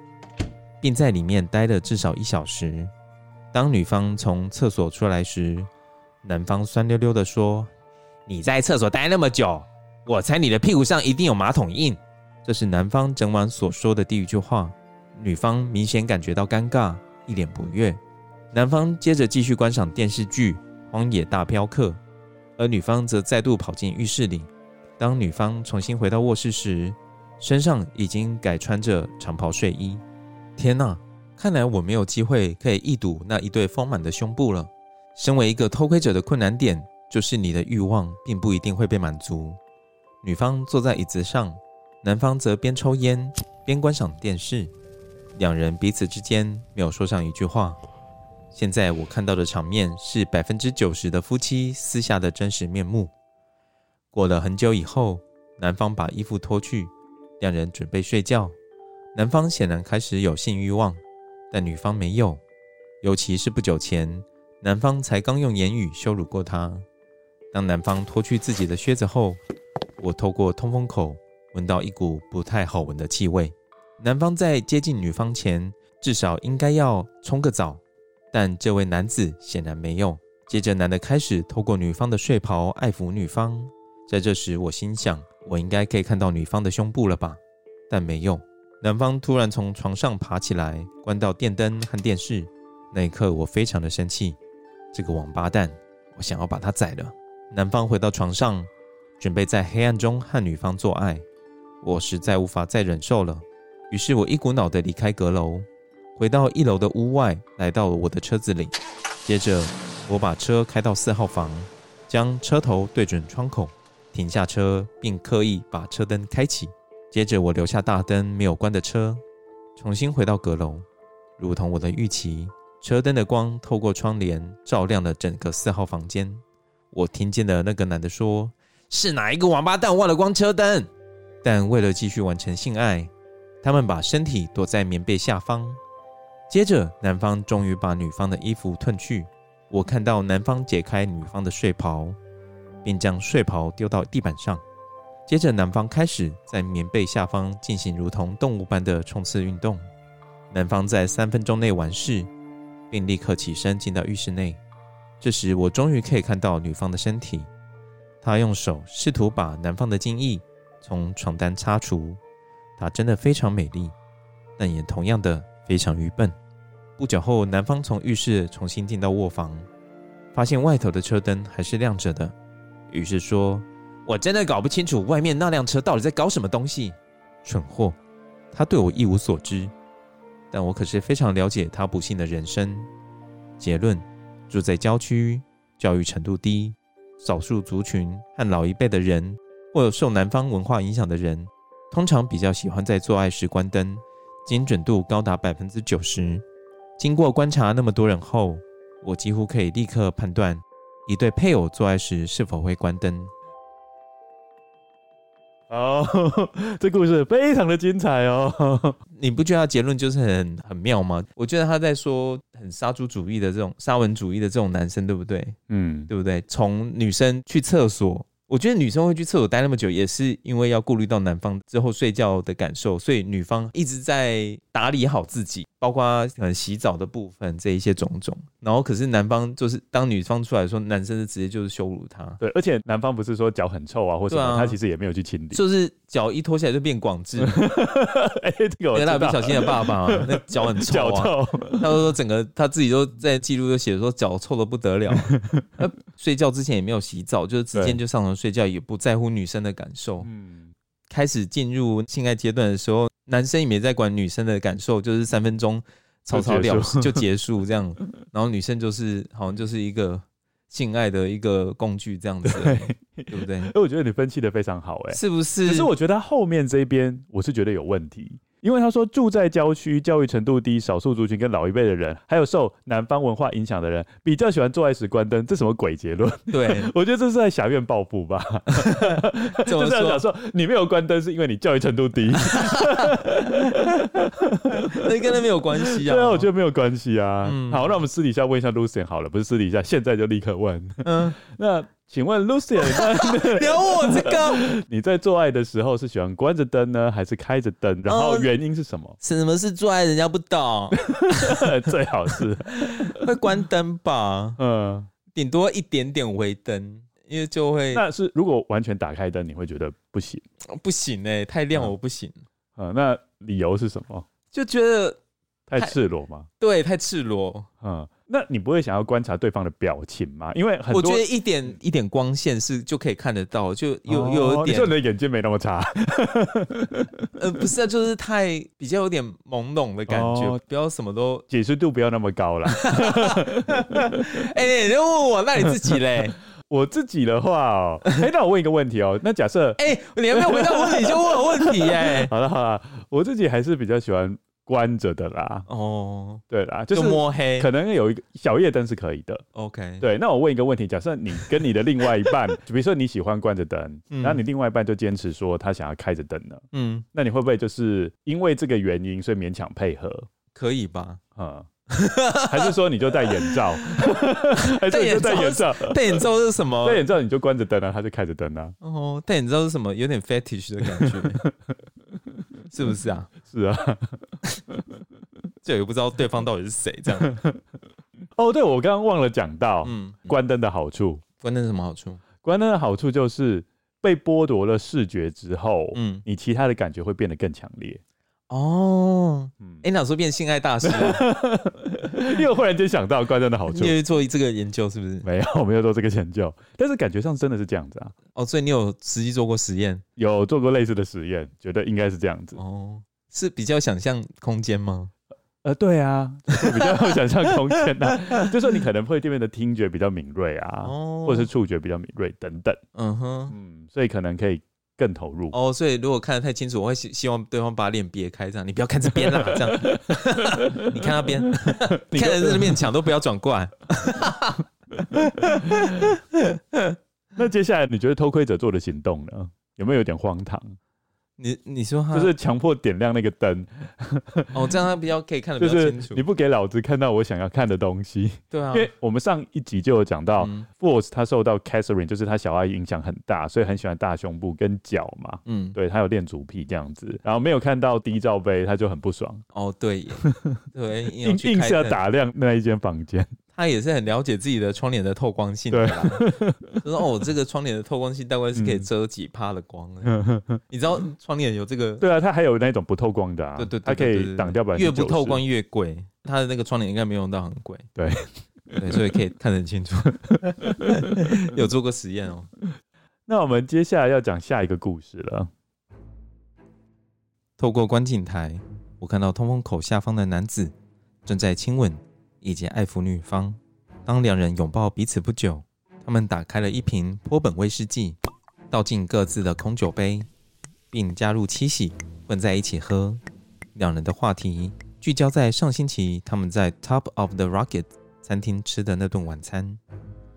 并在里面待了至少一小时。当女方从厕所出来时，男方酸溜溜地说：“你在厕所待那么久。”我猜你的屁股上一定有马桶印，这是男方整晚所说的第一句话。女方明显感觉到尴尬，一脸不悦。男方接着继续观赏电视剧《荒野大镖客》，而女方则再度跑进浴室里。当女方重新回到卧室时，身上已经改穿着长袍睡衣。天哪，看来我没有机会可以一睹那一对丰满的胸部了。身为一个偷窥者的困难点，就是你的欲望并不一定会被满足。女方坐在椅子上，男方则边抽烟边观赏电视，两人彼此之间没有说上一句话。现在我看到的场面是百分之九十的夫妻私下的真实面目。过了很久以后，男方把衣服脱去，两人准备睡觉。男方显然开始有性欲望，但女方没有，尤其是不久前，男方才刚用言语羞辱过她。当男方脱去自己的靴子后，我透过通风口闻到一股不太好闻的气味。男方在接近女方前，至少应该要冲个澡，但这位男子显然没有。接着，男的开始透过女方的睡袍爱抚女方。在这时，我心想，我应该可以看到女方的胸部了吧？但没有。男方突然从床上爬起来，关掉电灯和电视。那一刻，我非常的生气。这个王八蛋，我想要把他宰了。男方回到床上。准备在黑暗中和女方做爱，我实在无法再忍受了，于是我一股脑的离开阁楼，回到一楼的屋外，来到了我的车子里。接着，我把车开到四号房，将车头对准窗口，停下车，并刻意把车灯开启。接着，我留下大灯没有关的车，重新回到阁楼。如同我的预期，车灯的光透过窗帘照亮了整个四号房间。我听见了那个男的说：“是哪一个王八蛋忘了关车灯？”但为了继续完成性爱，他们把身体躲在棉被下方。接着，男方终于把女方的衣服褪去。我看到男方解开女方的睡袍，并将睡袍丢到地板上。接着，男方开始在棉被下方进行如同动物般的冲刺运动。男方在三分钟内完事，并立刻起身进到浴室内。这时，我终于可以看到女方的身体。她用手试图把男方的精液。从床单擦除，她真的非常美丽，但也同样的非常愚笨。不久后，男方从浴室重新进到卧房，发现外头的车灯还是亮着的，于是说：“我真的搞不清楚外面那辆车到底在搞什么东西，蠢货！”他对我一无所知，但我可是非常了解他不幸的人生。结论：住在郊区、教育程度低、少数族群和老一辈的人。或有受南方文化影响的人，通常比较喜欢在做爱时关灯，精准度高达百分之九十。经过观察那么多人后，我几乎可以立刻判断一对配偶做爱时是否会关灯。哦，这故事非常的精彩哦！你不觉得他结论就是很很妙吗？我觉得他在说很杀猪主义的这种沙文主义的这种男生，对不对？嗯，对不对？从女生去厕所。我觉得女生会去厕所待那么久，也是因为要顾虑到男方之后睡觉的感受，所以女方一直在打理好自己，包括可能洗澡的部分这一些种种。然后可是男方就是当女方出来说，男生是直接就是羞辱她。对，而且男方不是说脚很臭啊，或者什么，啊、他其实也没有去清理，就是脚一脱下来就变广智。哎、欸，这个我知道。蜡笔小新的爸爸、啊、那脚很臭啊，臭他说整个他自己都在记录，就写说脚臭的不得了。睡觉之前也没有洗澡，就是直接就上床睡觉，也不在乎女生的感受。嗯，开始进入性爱阶段的时候，男生也没在管女生的感受，就是三分钟草草了事 就结束这样。然后女生就是好像就是一个性爱的一个工具这样子，对，对不对？哎，我觉得你分析的非常好，哎，是不是？可是我觉得后面这边我是觉得有问题。因为他说住在郊区、教育程度低、少数族群跟老一辈的人，还有受南方文化影响的人，比较喜欢做爱时关灯，这什么鬼结论？对，我觉得这是在狭怨报复吧。就是这样讲说，你没有关灯是因为你教育程度低，那跟那没有关系啊。对啊，我觉得没有关系啊。嗯、好，那我们私底下问一下 Lucian 好了，不是私底下，现在就立刻问。嗯，那。请问 Lucien，聊 我这个？你在做爱的时候是喜欢关着灯呢，还是开着灯？然后原因是什么？什么是做爱？人家不懂，最好是会关灯吧？嗯，顶多一点点微灯，因为就会。那是如果完全打开灯，你会觉得不行？不行哎、欸，太亮我不行。嗯，那理由是什么？就觉得太赤裸吗？对，太赤裸。嗯。那你不会想要观察对方的表情吗？因为很多我觉得一点一点光线是就可以看得到，就有、哦、有一点。你说你的眼睛没那么差？呃，不是啊，就是太比较有点朦胧的感觉，哦、不要什么都解释度不要那么高了。哎、欸，你就问我，那你自己嘞？我自己的话哦，哎、欸，那我问一个问题哦，那假设哎、欸，你还没有回答问题就问我问题哎。好了好了，我自己还是比较喜欢。关着的啦，哦，对啦，就是摸黑，可能有一个小夜灯是可以的。OK，对，那我问一个问题，假设你跟你的另外一半，就 比如说你喜欢关着灯，嗯、然后你另外一半就坚持说他想要开着灯呢，嗯，那你会不会就是因为这个原因，所以勉强配合？可以吧？嗯，还是说你就戴眼罩？还是你就戴眼罩？戴眼罩是什么？戴眼罩你就关着灯啊，他就开着灯啊。哦，戴眼罩是什么？有点 fetish 的感觉。是不是啊？是啊，这也不知道对方到底是谁，这样。哦，对，我刚刚忘了讲到，嗯，关灯的好处。关灯什么好处？关灯的好处就是被剥夺了视觉之后，嗯，你其他的感觉会变得更强烈。哦，嗯，哎，哪时候变性爱大师？因为我忽然间想到观众的好处，你有做这个研究是不是？没有，我没有做这个研究，但是感觉上真的是这样子啊。哦，所以你有实际做过实验？有做过类似的实验，觉得应该是这样子。哦，是比较想象空间吗？呃，对啊，比较有想象空间的，就是说你可能会对面的听觉比较敏锐啊，哦，或者是触觉比较敏锐等等。嗯哼，嗯，所以可能可以。更投入哦，所以如果看得太清楚，我会希希望对方把脸别开，这样你不要看这边啦，这样 你看那边，你看着这面墙都不要转过来。那接下来你觉得偷窥者做的行动呢，有没有有点荒唐？你你说就是强迫点亮那个灯，哦，这样他比较可以看得 比较清楚。你不给老子看到我想要看的东西，对啊。因为我们上一集就有讲到、嗯、，Force 他受到 Catherine 就是他小爱影响很大，所以很喜欢大胸部跟脚嘛。嗯，对他有练足癖这样子，然后没有看到低罩杯，他就很不爽。哦，对，对，硬硬是要打亮那一间房间。他也是很了解自己的窗帘的透光性的啦，就说哦，这个窗帘的透光性大概是可以遮几趴的光。你知道窗帘有这个？对啊，它还有那种不透光的啊，对对，它可以挡掉百分之。越不透光越贵，它的那个窗帘应该没用到很贵。对对，所以可以看得很清楚。有做过实验哦。那我们接下来要讲下一个故事了。透过观景台，我看到通风口下方的男子正在亲吻。以及爱抚女方。当两人拥抱彼此不久，他们打开了一瓶波本威士忌，倒进各自的空酒杯，并加入七喜混在一起喝。两人的话题聚焦在上星期他们在 Top of the Rocket 餐厅吃的那顿晚餐。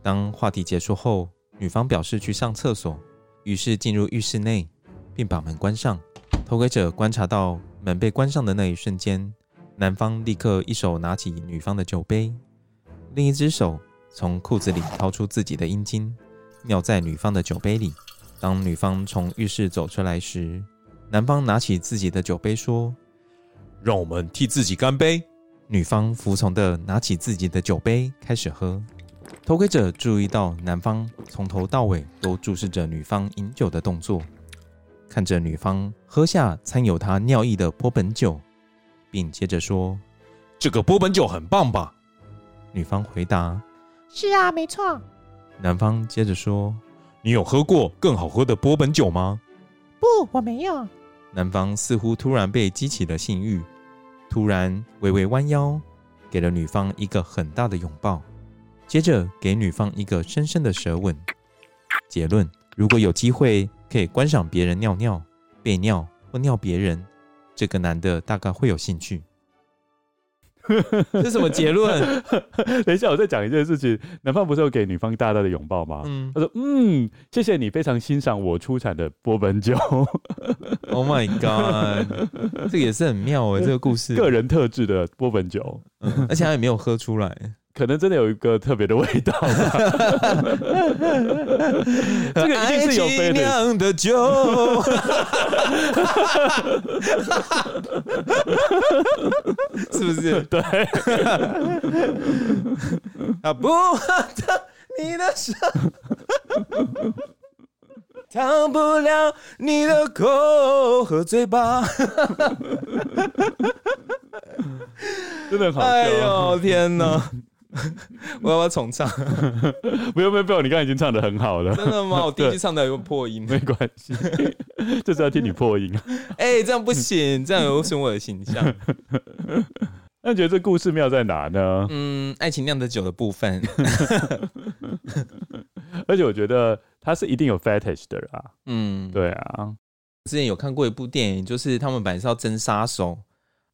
当话题结束后，女方表示去上厕所，于是进入浴室内，并把门关上。偷窥者观察到门被关上的那一瞬间。男方立刻一手拿起女方的酒杯，另一只手从裤子里掏出自己的阴茎，尿在女方的酒杯里。当女方从浴室走出来时，男方拿起自己的酒杯说：“让我们替自己干杯。”女方服从的拿起自己的酒杯开始喝。偷窥者注意到男方从头到尾都注视着女方饮酒的动作，看着女方喝下掺有他尿液的波本酒。并接着说：“这个波本酒很棒吧？”女方回答：“是啊，没错。”男方接着说：“你有喝过更好喝的波本酒吗？”“不，我没有。”男方似乎突然被激起了性欲，突然微微弯腰，给了女方一个很大的拥抱，接着给女方一个深深的舌吻。结论：如果有机会可以观赏别人尿尿、被尿或尿别人。这个男的大概会有兴趣，这是什么结论？等一下，我再讲一件事情。男方不是有给女方大大的拥抱吗？嗯，他说：“嗯，谢谢你，非常欣赏我出产的波本酒。”Oh my god，这个也是很妙哎，这个故事，个人特制的波本酒，嗯，而且他也没有喝出来。可能真的有一个特别的味道吧，这个一定是有杯酿的酒，是不是？对，啊不，你的手，烫不了你的口和嘴巴，真的好笑，哎呦天哪！我要不要重唱？不用不用不用，你刚才已经唱的很好了。真的吗？我第一句唱的有破音，没关系，就是要听你破音。哎、欸，这样不行，这样有损我的形象。那你觉得这故事妙在哪呢？嗯，爱情酿的酒的部分。而且我觉得他是一定有 fetish 的啊。嗯，对啊。之前有看过一部电影，就是他们本来是要争杀手，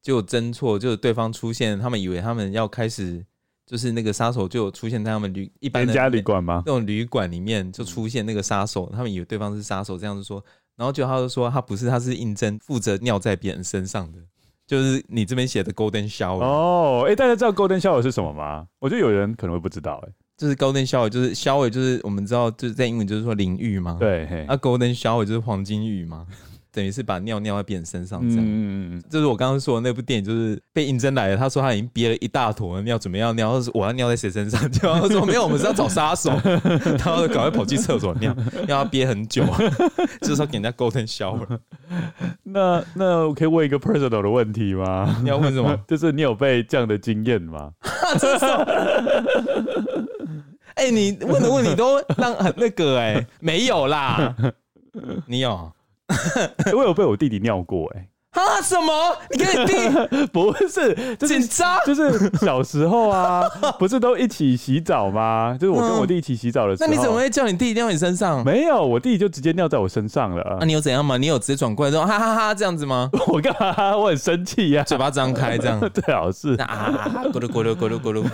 结果征错，就是对方出现，他们以为他们要开始。就是那个杀手就有出现在他们旅一般的家旅馆吗？那种旅馆里面就出现那个杀手，他们以为对方是杀手，这样子说，然后就他就说他不是，他是应征负责尿在别人身上的，就是你这边写的 Golden Shower 哦，哎、欸，大家知道 Golden Shower 是什么吗？我觉得有人可能会不知道、欸，哎，就是 Golden Shower 就是 Shower 就是我们知道就是在英文就是说淋浴嘛，对，啊 Golden Shower 就是黄金浴嘛。等于是把尿尿在别人身上这样。嗯嗯，就是我刚刚说的那部电影，就是被应征来了。他说他已经憋了一大坨尿，准备要尿，我要尿在谁身上？就他说没有，我们是要找杀手，然后赶快跑去厕所尿，要他憋很久，就是要给人家 golden shower。那那我可以问一个 personal 的问题吗？你要问什么？就是你有被这样的经验吗？哎、欸，你问的问题都让很那个哎、欸，没有啦，你有？我有被我弟弟尿过哎、欸。啊？什么？你跟你弟 不是紧张？就是小时候啊，不是都一起洗澡吗？就是我跟我弟一起洗澡的时候，那你怎么会叫你弟弟尿你身上？没有，我弟弟就直接尿在我身上了。那你有怎样吗？你有直接转过来说哈哈哈这样子吗？我干嘛？我很生气呀，嘴巴张开这样。最好是啊，咕噜咕噜咕噜咕噜，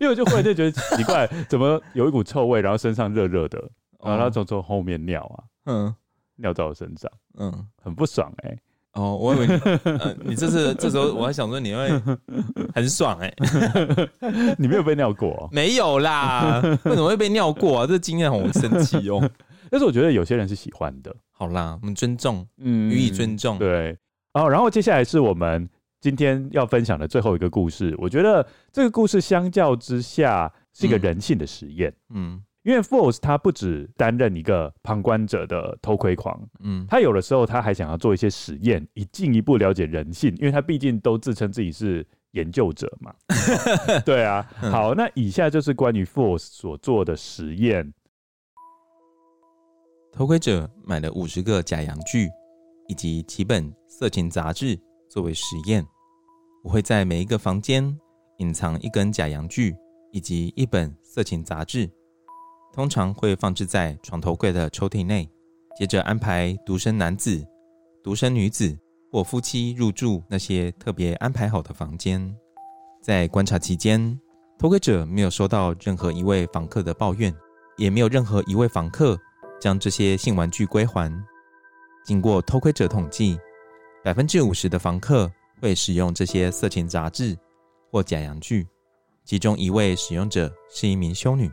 因为我就忽然就觉得奇怪，怎么有一股臭味，然后身上热热的，然后他从从后面尿啊，嗯，尿在我身上，嗯，很不爽哎。哦，我以为你，呃、你这次这时候我还想说你会 很爽哎、欸，你没有被尿过、喔？没有啦，为什么会被尿过啊？这经验让我生气哦。但是我觉得有些人是喜欢的。好啦，我们尊重，嗯，予以尊重。对，哦，然后接下来是我们今天要分享的最后一个故事。我觉得这个故事相较之下是一个人性的实验，嗯。嗯因为 Force 他不只担任一个旁观者的偷窥狂，嗯，他有的时候他还想要做一些实验，以进一步了解人性。因为他毕竟都自称自己是研究者嘛，对啊。好，那以下就是关于 Force 所做的实验。偷窥者买了五十个假洋具以及几本色情杂志作为实验。我会在每一个房间隐藏一根假洋具以及一本色情杂志。通常会放置在床头柜的抽屉内，接着安排独身男子、独身女子或夫妻入住那些特别安排好的房间。在观察期间，偷窥者没有收到任何一位房客的抱怨，也没有任何一位房客将这些性玩具归还。经过偷窥者统计，百分之五十的房客会使用这些色情杂志或假阳具，其中一位使用者是一名修女。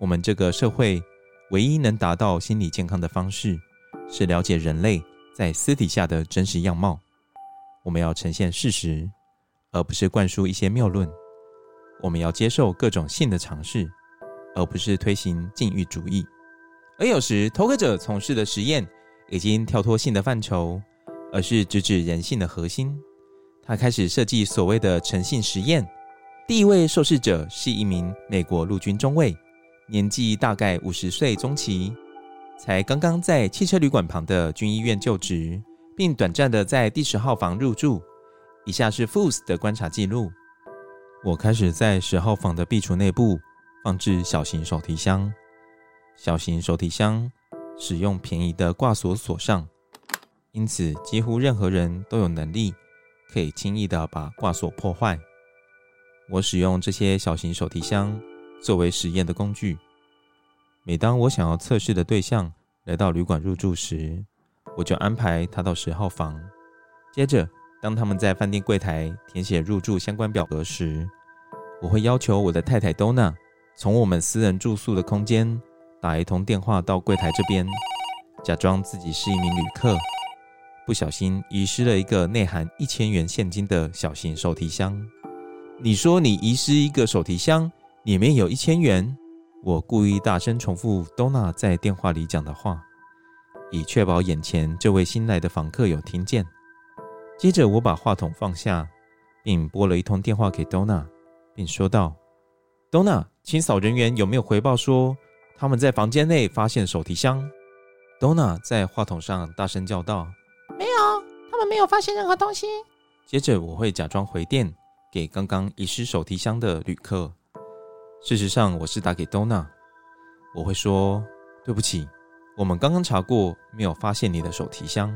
我们这个社会唯一能达到心理健康的方式，是了解人类在私底下的真实样貌。我们要呈现事实，而不是灌输一些谬论。我们要接受各种性的尝试，而不是推行禁欲主义。而有时，偷窥者从事的实验已经跳脱性的范畴，而是直指人性的核心。他开始设计所谓的诚信实验。第一位受试者是一名美国陆军中尉。年纪大概五十岁中期，才刚刚在汽车旅馆旁的军医院就职，并短暂的在第十号房入住。以下是 Force 的观察记录：我开始在十号房的壁橱内部放置小型手提箱。小型手提箱使用便宜的挂锁锁上，因此几乎任何人都有能力可以轻易的把挂锁破坏。我使用这些小型手提箱。作为实验的工具，每当我想要测试的对象来到旅馆入住时，我就安排他到十号房。接着，当他们在饭店柜台填写入住相关表格时，我会要求我的太太 Donna 从我们私人住宿的空间打一通电话到柜台这边，假装自己是一名旅客，不小心遗失了一个内含一千元现金的小型手提箱。你说你遗失一个手提箱？里面有一千元。我故意大声重复 Donna 在电话里讲的话，以确保眼前这位新来的访客有听见。接着，我把话筒放下，并拨了一通电话给 Donna，并说道：“Donna，清扫人员有没有回报说他们在房间内发现手提箱？”Donna 在话筒上大声叫道：“没有，他们没有发现任何东西。”接着，我会假装回电给刚刚遗失手提箱的旅客。事实上，我是打给 Donna。我会说：“对不起，我们刚刚查过，没有发现你的手提箱。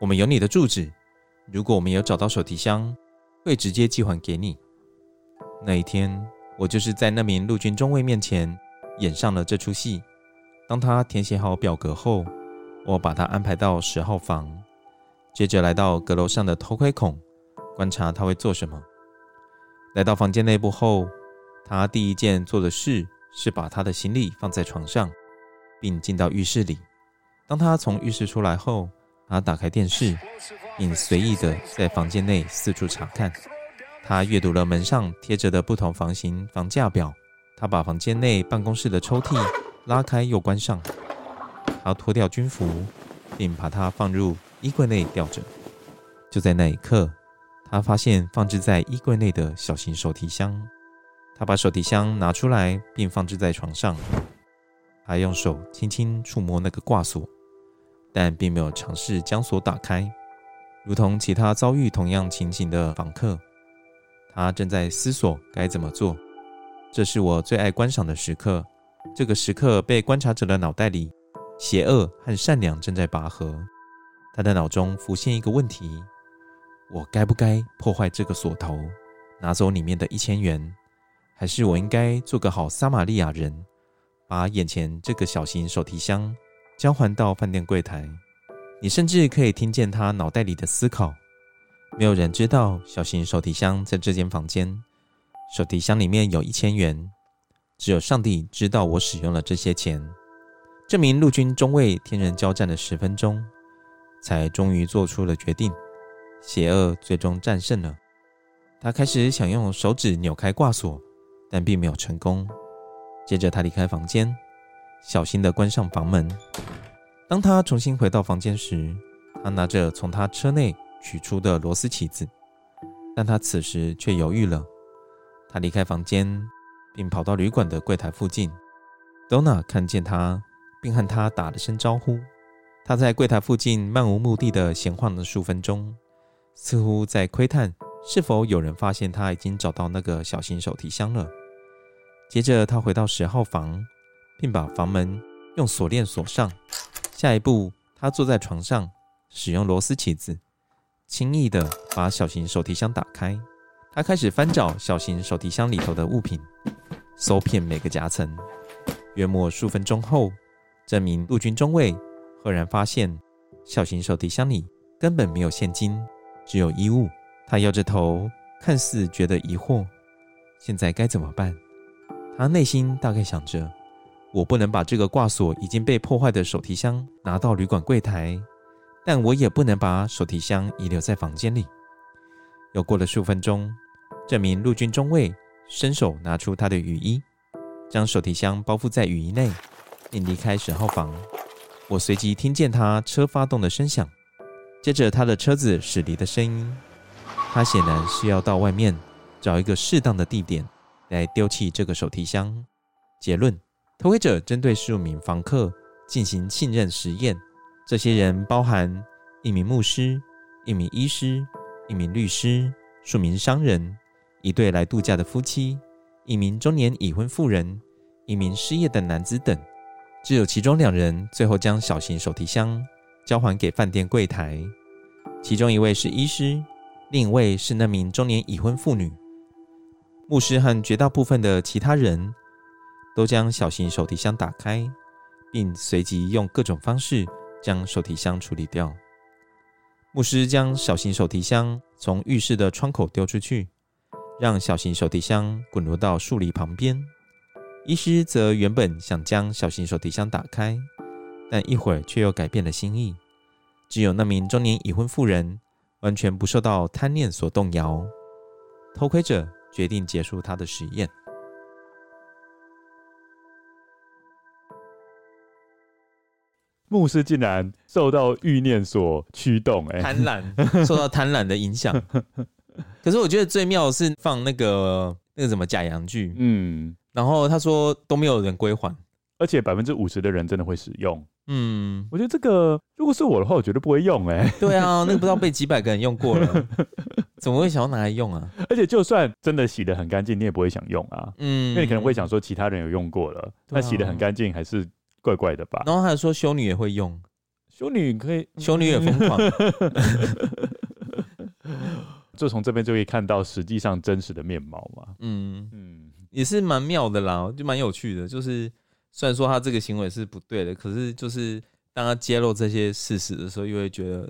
我们有你的住址，如果我们有找到手提箱，会直接寄还给你。”那一天，我就是在那名陆军中尉面前演上了这出戏。当他填写好表格后，我把他安排到十号房，接着来到阁楼上的偷窥孔，观察他会做什么。来到房间内部后，他第一件做的事是把他的行李放在床上，并进到浴室里。当他从浴室出来后，他打开电视，并随意的在房间内四处查看。他阅读了门上贴着的不同房型房价表。他把房间内办公室的抽屉拉开又关上。他脱掉军服，并把它放入衣柜内吊着。就在那一刻，他发现放置在衣柜内的小型手提箱。他把手提箱拿出来，并放置在床上。他用手轻轻触摸那个挂锁，但并没有尝试将锁打开。如同其他遭遇同样情形的访客，他正在思索该怎么做。这是我最爱观赏的时刻。这个时刻被观察者的脑袋里，邪恶和善良正在拔河。他的脑中浮现一个问题：我该不该破坏这个锁头，拿走里面的一千元？还是我应该做个好撒玛利亚人，把眼前这个小型手提箱交还到饭店柜台？你甚至可以听见他脑袋里的思考。没有人知道小型手提箱在这间房间。手提箱里面有一千元，只有上帝知道我使用了这些钱。这名陆军中尉天人交战了十分钟，才终于做出了决定。邪恶最终战胜了。他开始想用手指扭开挂锁。但并没有成功。接着，他离开房间，小心地关上房门。当他重新回到房间时，他拿着从他车内取出的螺丝起子，但他此时却犹豫了。他离开房间，并跑到旅馆的柜台附近。Donna 看见他，并和他打了声招呼。他在柜台附近漫无目的地闲晃了数分钟，似乎在窥探是否有人发现他已经找到那个小型手提箱了。接着，他回到十号房，并把房门用锁链锁上。下一步，他坐在床上，使用螺丝起子，轻易地把小型手提箱打开。他开始翻找小型手提箱里头的物品，搜遍每个夹层。约莫数分钟后，这名陆军中尉赫然发现，小型手提箱里根本没有现金，只有衣物。他摇着头，看似觉得疑惑。现在该怎么办？他内心大概想着：我不能把这个挂锁已经被破坏的手提箱拿到旅馆柜台，但我也不能把手提箱遗留在房间里。又过了数分钟，这名陆军中尉伸手拿出他的雨衣，将手提箱包覆在雨衣内，并离开十号房。我随即听见他车发动的声响，接着他的车子驶离的声音。他显然是要到外面找一个适当的地点。来丢弃这个手提箱。结论：偷窥者针对十五名房客进行信任实验。这些人包含一名牧师、一名医师、一名律师、数名商人、一对来度假的夫妻、一名中年已婚妇人、一名失业的男子等。只有其中两人最后将小型手提箱交还给饭店柜台。其中一位是医师，另一位是那名中年已婚妇女。牧师和绝大部分的其他人都将小型手提箱打开，并随即用各种方式将手提箱处理掉。牧师将小型手提箱从浴室的窗口丢出去，让小型手提箱滚落到树篱旁边。医师则原本想将小型手提箱打开，但一会儿却又改变了心意。只有那名中年已婚妇人完全不受到贪念所动摇。偷窥者。决定结束他的实验。牧师竟然受到欲念所驱动，哎，贪婪受到贪婪的影响。可是我觉得最妙的是放那个那个什么假洋具，嗯，然后他说都没有人归还，而且百分之五十的人真的会使用。嗯，我觉得这个如果是我的话，我绝对不会用，哎，对啊，那个不知道被 几百个人用过了。怎么会想要拿来用啊？而且就算真的洗的很干净，你也不会想用啊。嗯，因为你可能会想说其他人有用过了，那、啊、洗的很干净还是怪怪的吧？然后还说修女也会用，修女可以，修女也疯狂。就从这边就可以看到实际上真实的面貌嘛。嗯嗯，也是蛮妙的啦，就蛮有趣的。就是虽然说他这个行为是不对的，可是就是当他揭露这些事实的时候，又会觉得。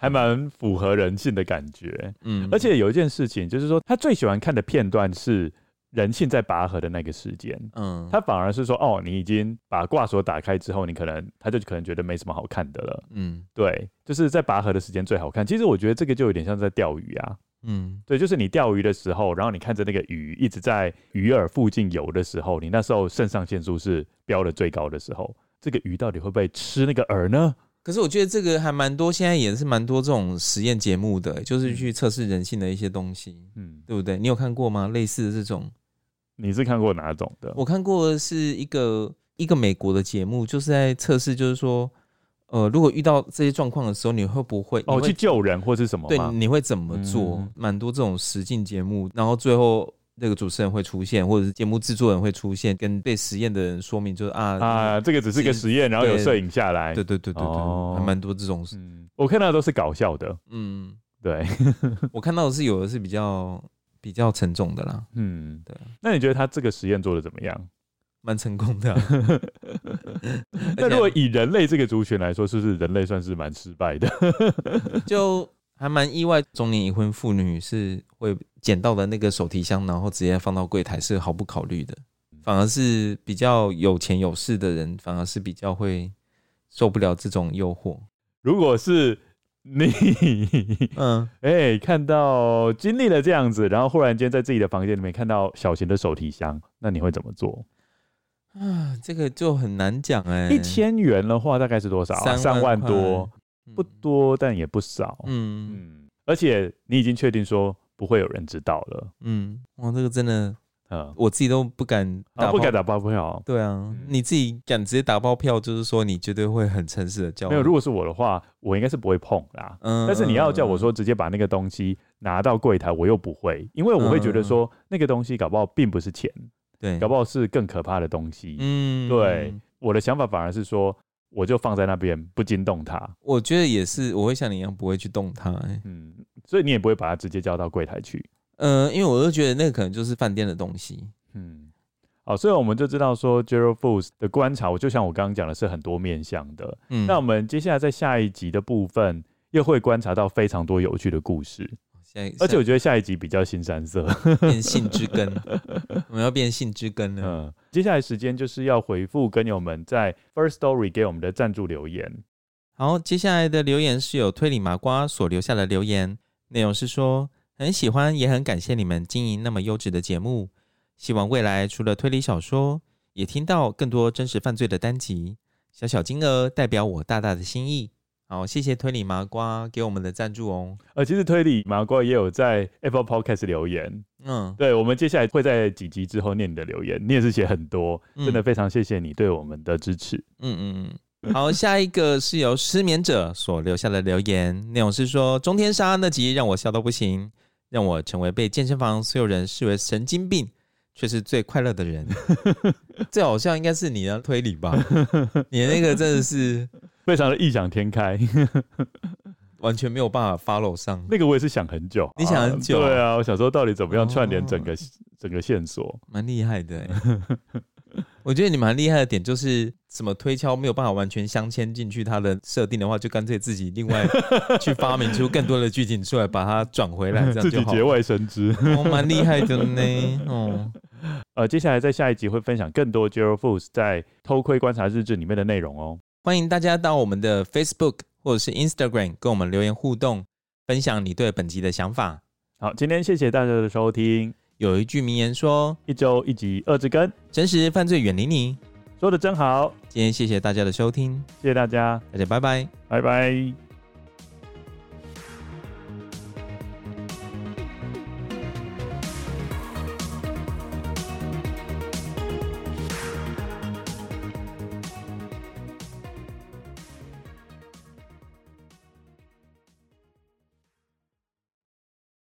还蛮符合人性的感觉，嗯，而且有一件事情，就是说他最喜欢看的片段是人性在拔河的那个时间，嗯，他反而是说，哦，你已经把挂锁打开之后，你可能他就可能觉得没什么好看的了，嗯，对，就是在拔河的时间最好看。其实我觉得这个就有点像在钓鱼啊，嗯，对，就是你钓鱼的时候，然后你看着那个鱼一直在鱼饵附近游的时候，你那时候肾上腺素是飙的最高的时候，这个鱼到底会不会吃那个饵呢？可是我觉得这个还蛮多，现在也是蛮多这种实验节目的，就是去测试人性的一些东西，嗯，对不对？你有看过吗？类似的这种。你是看过哪种的？我看过的是一个一个美国的节目，就是在测试，就是说，呃，如果遇到这些状况的时候，你会不会哦去救人或是什么？对，你会怎么做？蛮、嗯、多这种实境节目，然后最后那个主持人会出现，或者是节目制作人会出现，跟被实验的人说明，就是啊啊，这个只是个实验，然后有摄影下来。对对对对对，哦、还蛮多这种。我看到的都是搞笑的。嗯，对，我看到的是有的是比较。比较沉重的啦，嗯，对。那你觉得他这个实验做的怎么样？蛮成功的啊。那如果以人类这个族群来说，是不是人类算是蛮失败的？就还蛮意外，中年已婚妇女是会捡到的那个手提箱，然后直接放到柜台，是毫不考虑的。反而是比较有钱有势的人，反而是比较会受不了这种诱惑。如果是。你嗯，哎、欸，看到经历了这样子，然后忽然间在自己的房间里面看到小型的手提箱，那你会怎么做？啊，这个就很难讲哎、欸。一千元的话大概是多少、啊？三万多，不多，但也不少。嗯嗯，而且你已经确定说不会有人知道了。嗯，哇，这个真的。呃，我自己都不敢不敢打包票。对啊，你自己敢直接打包票，就是说你绝对会很诚实的交。没有，如果是我的话，我应该是不会碰啦。嗯，但是你要叫我说直接把那个东西拿到柜台，我又不会，因为我会觉得说那个东西搞不好并不是钱，对，搞不好是更可怕的东西。嗯，对，我的想法反而是说，我就放在那边不惊动它。我觉得也是，我会像你一样不会去动它。嗯，所以你也不会把它直接交到柜台去。呃，因为我就觉得那个可能就是饭店的东西，嗯，好，所以我们就知道说 Gerald Fools 的观察，我就像我刚刚讲的是很多面向的，嗯，那我们接下来在下一集的部分又会观察到非常多有趣的故事，下一，而且我觉得下一集比较新三色，变性之根，我们要变性之根了，嗯，接下来时间就是要回复跟友们在 First Story 给我们的赞助留言，好，接下来的留言是有推理麻瓜所留下的留言，内容是说。很喜欢，也很感谢你们经营那么优质的节目。希望未来除了推理小说，也听到更多真实犯罪的单集。小小金额代表我大大的心意。好，谢谢推理麻瓜给我们的赞助哦。呃，其实推理麻瓜也有在 Apple Podcast 留言。嗯，对，我们接下来会在几集之后念你的留言。你也是写很多，真的非常谢谢你对我们的支持。嗯嗯嗯。好，下一个是由失眠者所留下的留言，内容是说中天杀那集让我笑到不行。让我成为被健身房所有人视为神经病，却是最快乐的人。最好笑应该是你的推理吧？你那个真的是非常的异想天开，完全没有办法 follow 上。那个我也是想很久，你想很久？啊？对啊，我想说到底怎么样串联整个、哦、整个线索，蛮厉害的。我觉得你蛮厉害的点就是，什么推敲没有办法完全镶嵌进去它的设定的话，就干脆自己另外去发明出更多的剧情出来，把它转回来，这样就好。自己节外生枝，哦，蛮厉害的呢。哦，呃，接下来在下一集会分享更多 Gerald Fools 在偷窥观察日志里面的内容哦。欢迎大家到我们的 Facebook 或者是 Instagram 跟我们留言互动，分享你对本集的想法。好，今天谢谢大家的收听。有一句名言说：“一周一集，二之根，真实犯罪远离你。”说得真好。今天谢谢大家的收听，谢谢大家，大家拜拜，拜拜。